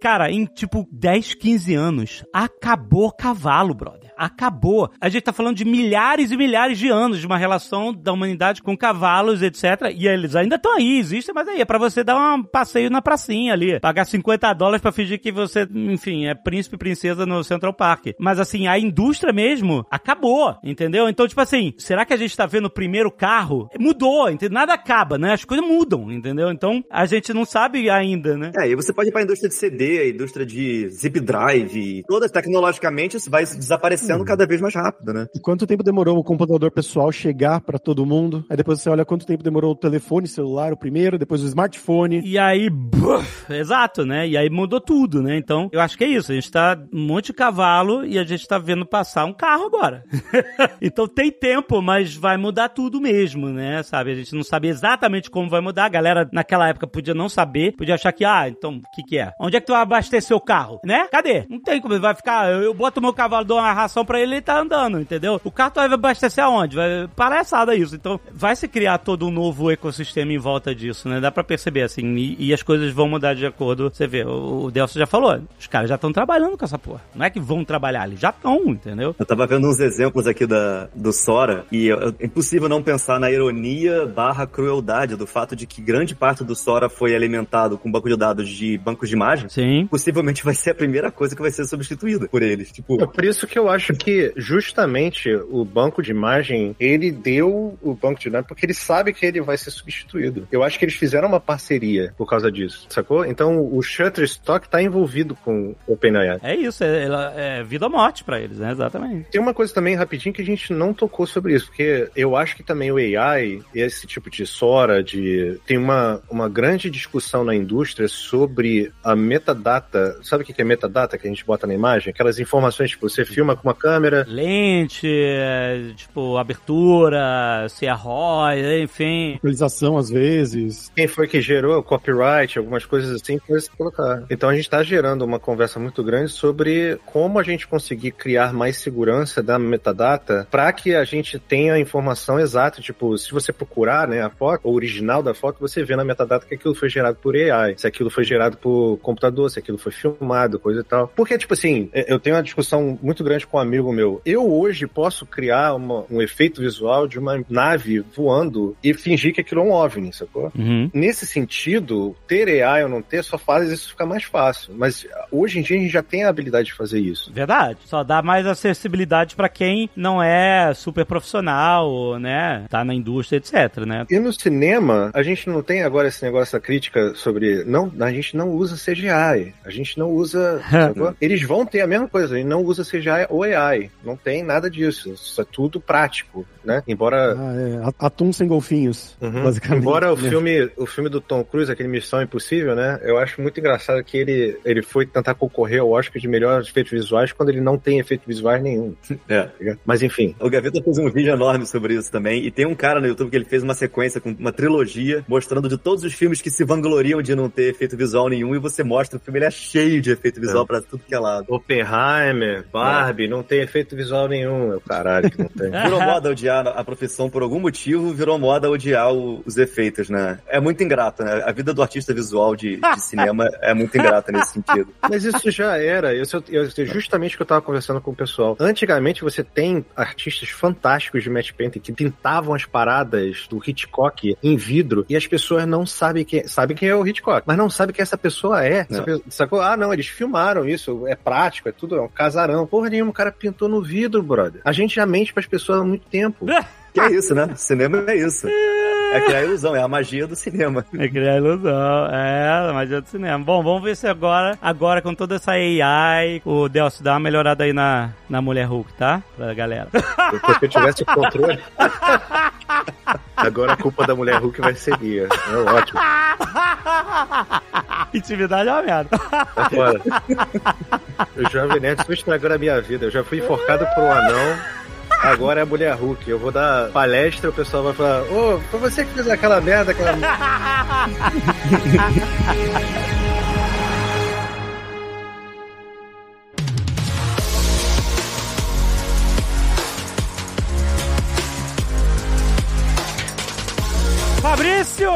Cara, em tipo 10, 15 anos, acabou cavalo, brother. Acabou. A gente tá falando de milhares e milhares de anos de uma relação da humanidade com cavalos, etc. E eles ainda estão aí, existem, mas aí é pra você dar um passeio na pracinha ali. Pagar 50 dólares pra fingir que você, enfim, é príncipe e princesa no Central Park. Mas assim, a indústria mesmo acabou, entendeu? Então, tipo assim, será que a gente tá vendo o primeiro carro? Mudou, entendeu? Nada acaba, né? As coisas mudam, entendeu? Então, a gente não sabe ainda, né? É, e você pode ir pra indústria de CD, a indústria de zip drive, todas tecnologicamente vai desaparecendo hum. cada vez mais rápido, né? E quanto tempo demorou o computador pessoal chegar para todo mundo? Aí depois você olha quanto tempo demorou o telefone celular, o primeiro, depois o smartphone. E aí, buf, exato, né? E aí mudou tudo, né? Então, eu acho que é isso. A gente tá um monte de cavalo e a gente tá vendo passar um carro agora. então tem tempo, mas vai mudar tudo mesmo, né? Sabe? A gente não sabe exatamente como vai mudar. A galera naquela época podia não saber, podia achar que, ah, então, o que que é? Onde é que tu vai abastecer o carro? Né? Cadê? Não tem como, vai ficar, eu, eu boto meu cavalo, dou uma ração pra ele ele tá andando, entendeu? O carro vai abastecer aonde? Vai, palhaçada isso. Então, vai se criar todo um novo ecossistema em volta disso, né? Dá pra perceber, assim, e, e as coisas vão mudar de acordo. Você vê, o, o Delcio já falou, os caras já estão trabalhando com essa porra. Não é que vão trabalhar, eles já estão, entendeu? Eu tava vendo uns exemplos aqui da, do Sora e é impossível não pensar na ironia barra crueldade do fato de que grande parte do Sora foi alimentado com banco de dados de bancos de imagem. Sim. Possivelmente vai ser a primeira coisa que vai ser substituída por eles. Tipo... É por isso que eu acho que justamente o banco de imagem, ele deu o banco de dados porque ele sabe que ele vai ser substituído. Eu acho que eles fizeram uma parceria por causa disso, sacou? Então o Shutterstock tá envolvido com o OpenAI. É isso, é, é vida ou morte para eles, né? Exatamente. Tem uma coisa também rapidinho que a gente não tocou sobre isso, porque eu acho que também o AI, esse tipo de Sora, de tem uma, uma grande discussão na indústria sobre a metadata. Sabe o que é metadata que a gente bota na imagem? Aquelas informações, tipo, você filma com uma câmera. Lente, tipo, abertura, se é ROI, enfim. Localização às vezes. Quem foi que gerou copyright, algumas coisas assim, foi se colocar. Então a gente está gerando uma conversa muito grande sobre como a gente conseguir criar mais segurança da metadata para que a gente tenha a informação exata. Tipo, se você procurar né, a foto, o original da foto, você vê na metadata que aquilo foi gerado por AI, se aquilo foi gerado por computador, se aquilo foi filmado, coisa e tal. Porque, tipo assim, eu tenho uma discussão muito grande com um amigo meu. Eu hoje posso criar uma, um efeito visual de uma nave voando e fingir que aquilo é um OVNI, sacou? Uhum. Nesse sentido, ter AI ou não ter só faz isso ficar mais fácil. Mas hoje em dia a gente já tem a habilidade de fazer isso. Verdade. Só dá mais acessibilidade para quem não é super profissional, né? Tá na indústria, etc, né? E no cinema, a gente não tem agora esse negócio da crítica sobre. Não, a gente não usa CGI. A gente não usa. Eles vão ter a mesma coisa, ele não usa CGI ou AI. Não tem nada disso. Isso é tudo prático, né? Embora. Ah, é. Atum sem golfinhos, uhum. basicamente. Embora o filme, o filme do Tom Cruise, aquele Missão Impossível, né? Eu acho muito engraçado que ele, ele foi tentar concorrer ao Oscar de melhores efeitos visuais quando ele não tem efeitos visuais nenhum. É. Tá Mas enfim. O Gaveta fez um vídeo enorme sobre isso também. E tem um cara no YouTube que ele fez uma sequência com uma trilogia mostrando de todos os filmes que se vangloriam de não ter efeito visual nenhum. E você mostra o filme, ele é cheio de efeito visual é. pra tudo que é lado. Oppenheimer, Barbie, é. não tem efeito visual nenhum. Eu, caralho, que não tem. Virou moda odiar a profissão por algum motivo, virou moda odiar o- os efeitos, né? É muito ingrato, né? A vida do artista visual de, de cinema é muito ingrata nesse sentido. Mas isso já era. Isso, eu, eu- justamente o que eu tava conversando com o pessoal. Antigamente você tem artistas fantásticos de match painting que pintavam as paradas do Hitchcock em vidro e as pessoas não sabem quem, sabem quem é o Hitchcock, mas não sabem quem essa pessoa é. Não. Sabe- Sacou? Ah, não, eles filmaram isso, é prático, é tudo, é um casarão. Porra nenhuma, o cara pintou no vidro, brother. A gente já mente pras pessoas há muito tempo. Que é isso, né? Cinema é isso. É criar ilusão, é a magia do cinema. É criar ilusão. É, a magia do cinema. Bom, vamos ver se agora, agora com toda essa AI, o Delcio dá uma melhorada aí na, na Mulher Hulk, tá? Pra galera. Depois que eu tivesse o controle. Agora a culpa da mulher Hulk vai ser minha. É ótimo. Intimidade é uma merda. Tá fora. O Jovem Nerd estou estragando a minha vida. Eu já fui enforcado por um anão. Agora é a mulher Hulk. Eu vou dar palestra, o pessoal vai falar: Ô, foi você que fez aquela merda, aquela. Fabrício!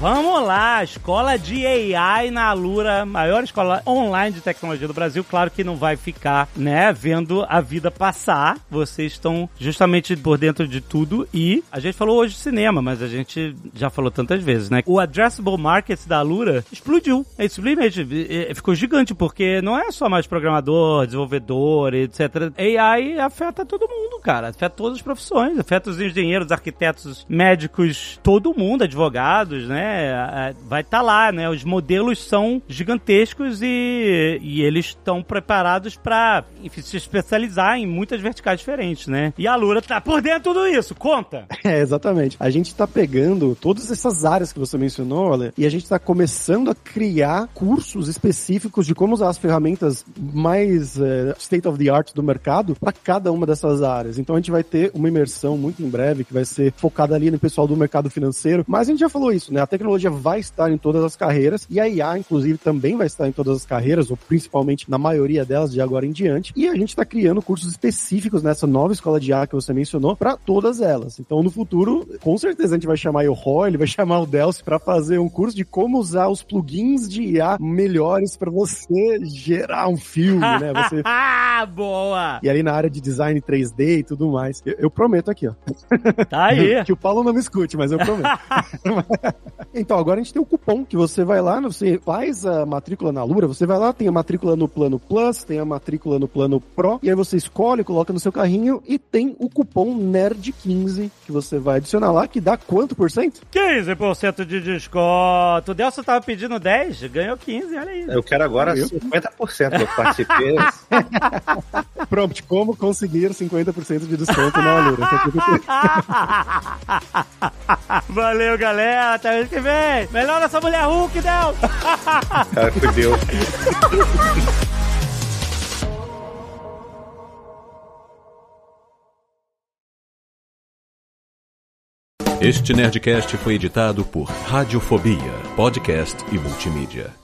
Vamos lá, escola de AI na Alura, maior escola online de tecnologia do Brasil. Claro que não vai ficar, né, vendo a vida passar. Vocês estão justamente por dentro de tudo e a gente falou hoje de cinema, mas a gente já falou tantas vezes, né? O addressable market da Alura explodiu. É é, é, ficou gigante porque não é só mais programador, desenvolvedor, etc. AI afeta todo mundo, cara. Afeta todas as profissões, afeta os engenheiros, arquitetos, médicos, todo mundo, advogados, né? É, Vai estar lá, né? Os modelos são gigantescos e, e eles estão preparados para se especializar em muitas verticais diferentes, né? E a Lura tá por dentro de tudo isso. Conta! É, exatamente. A gente tá pegando todas essas áreas que você mencionou, olha, e a gente tá começando a criar cursos específicos de como usar as ferramentas mais eh, state of the art do mercado para cada uma dessas áreas. Então a gente vai ter uma imersão muito em breve que vai ser focada ali no pessoal do mercado financeiro. Mas a gente já falou isso, né? A tecnologia vai estar em todas as carreiras e a IA, inclusive, também vai estar em todas as carreiras, ou principalmente na maioria delas de agora em diante. E a gente está criando cursos específicos nessa nova escola de IA que você mencionou para todas elas. Então, no futuro, com certeza a gente vai chamar o Roy, ele vai chamar o Delcio para fazer um curso de como usar os plugins de IA melhores para você gerar um filme, né? Você Ah, boa! e ali na área de design 3D e tudo mais. Eu, eu prometo aqui, ó. Tá aí. que o Paulo não me escute, mas eu prometo. então, agora a gente tem o cupom que você vai lá, você faz a matrícula na Lura, você vai lá, tem a matrícula no plano Plus, tem a matrícula no plano Pro, e aí você escolhe, coloca no seu carrinho e tem o cupom NERD15 que você vai adicionar lá, que dá quanto por cento? 15% de desconto. O Delcio tava pedindo 10, ganhou 15, olha aí. Eu quero agora Eu? 50%. Eu participei. Prompt, como conseguir 50% de desconto na Lura? Essa aqui eu- Valeu, galera. Até mês que vem. Melhor essa mulher Hulk, Del. Cara, fudeu. Este Nerdcast foi editado por Radiofobia, podcast e multimídia.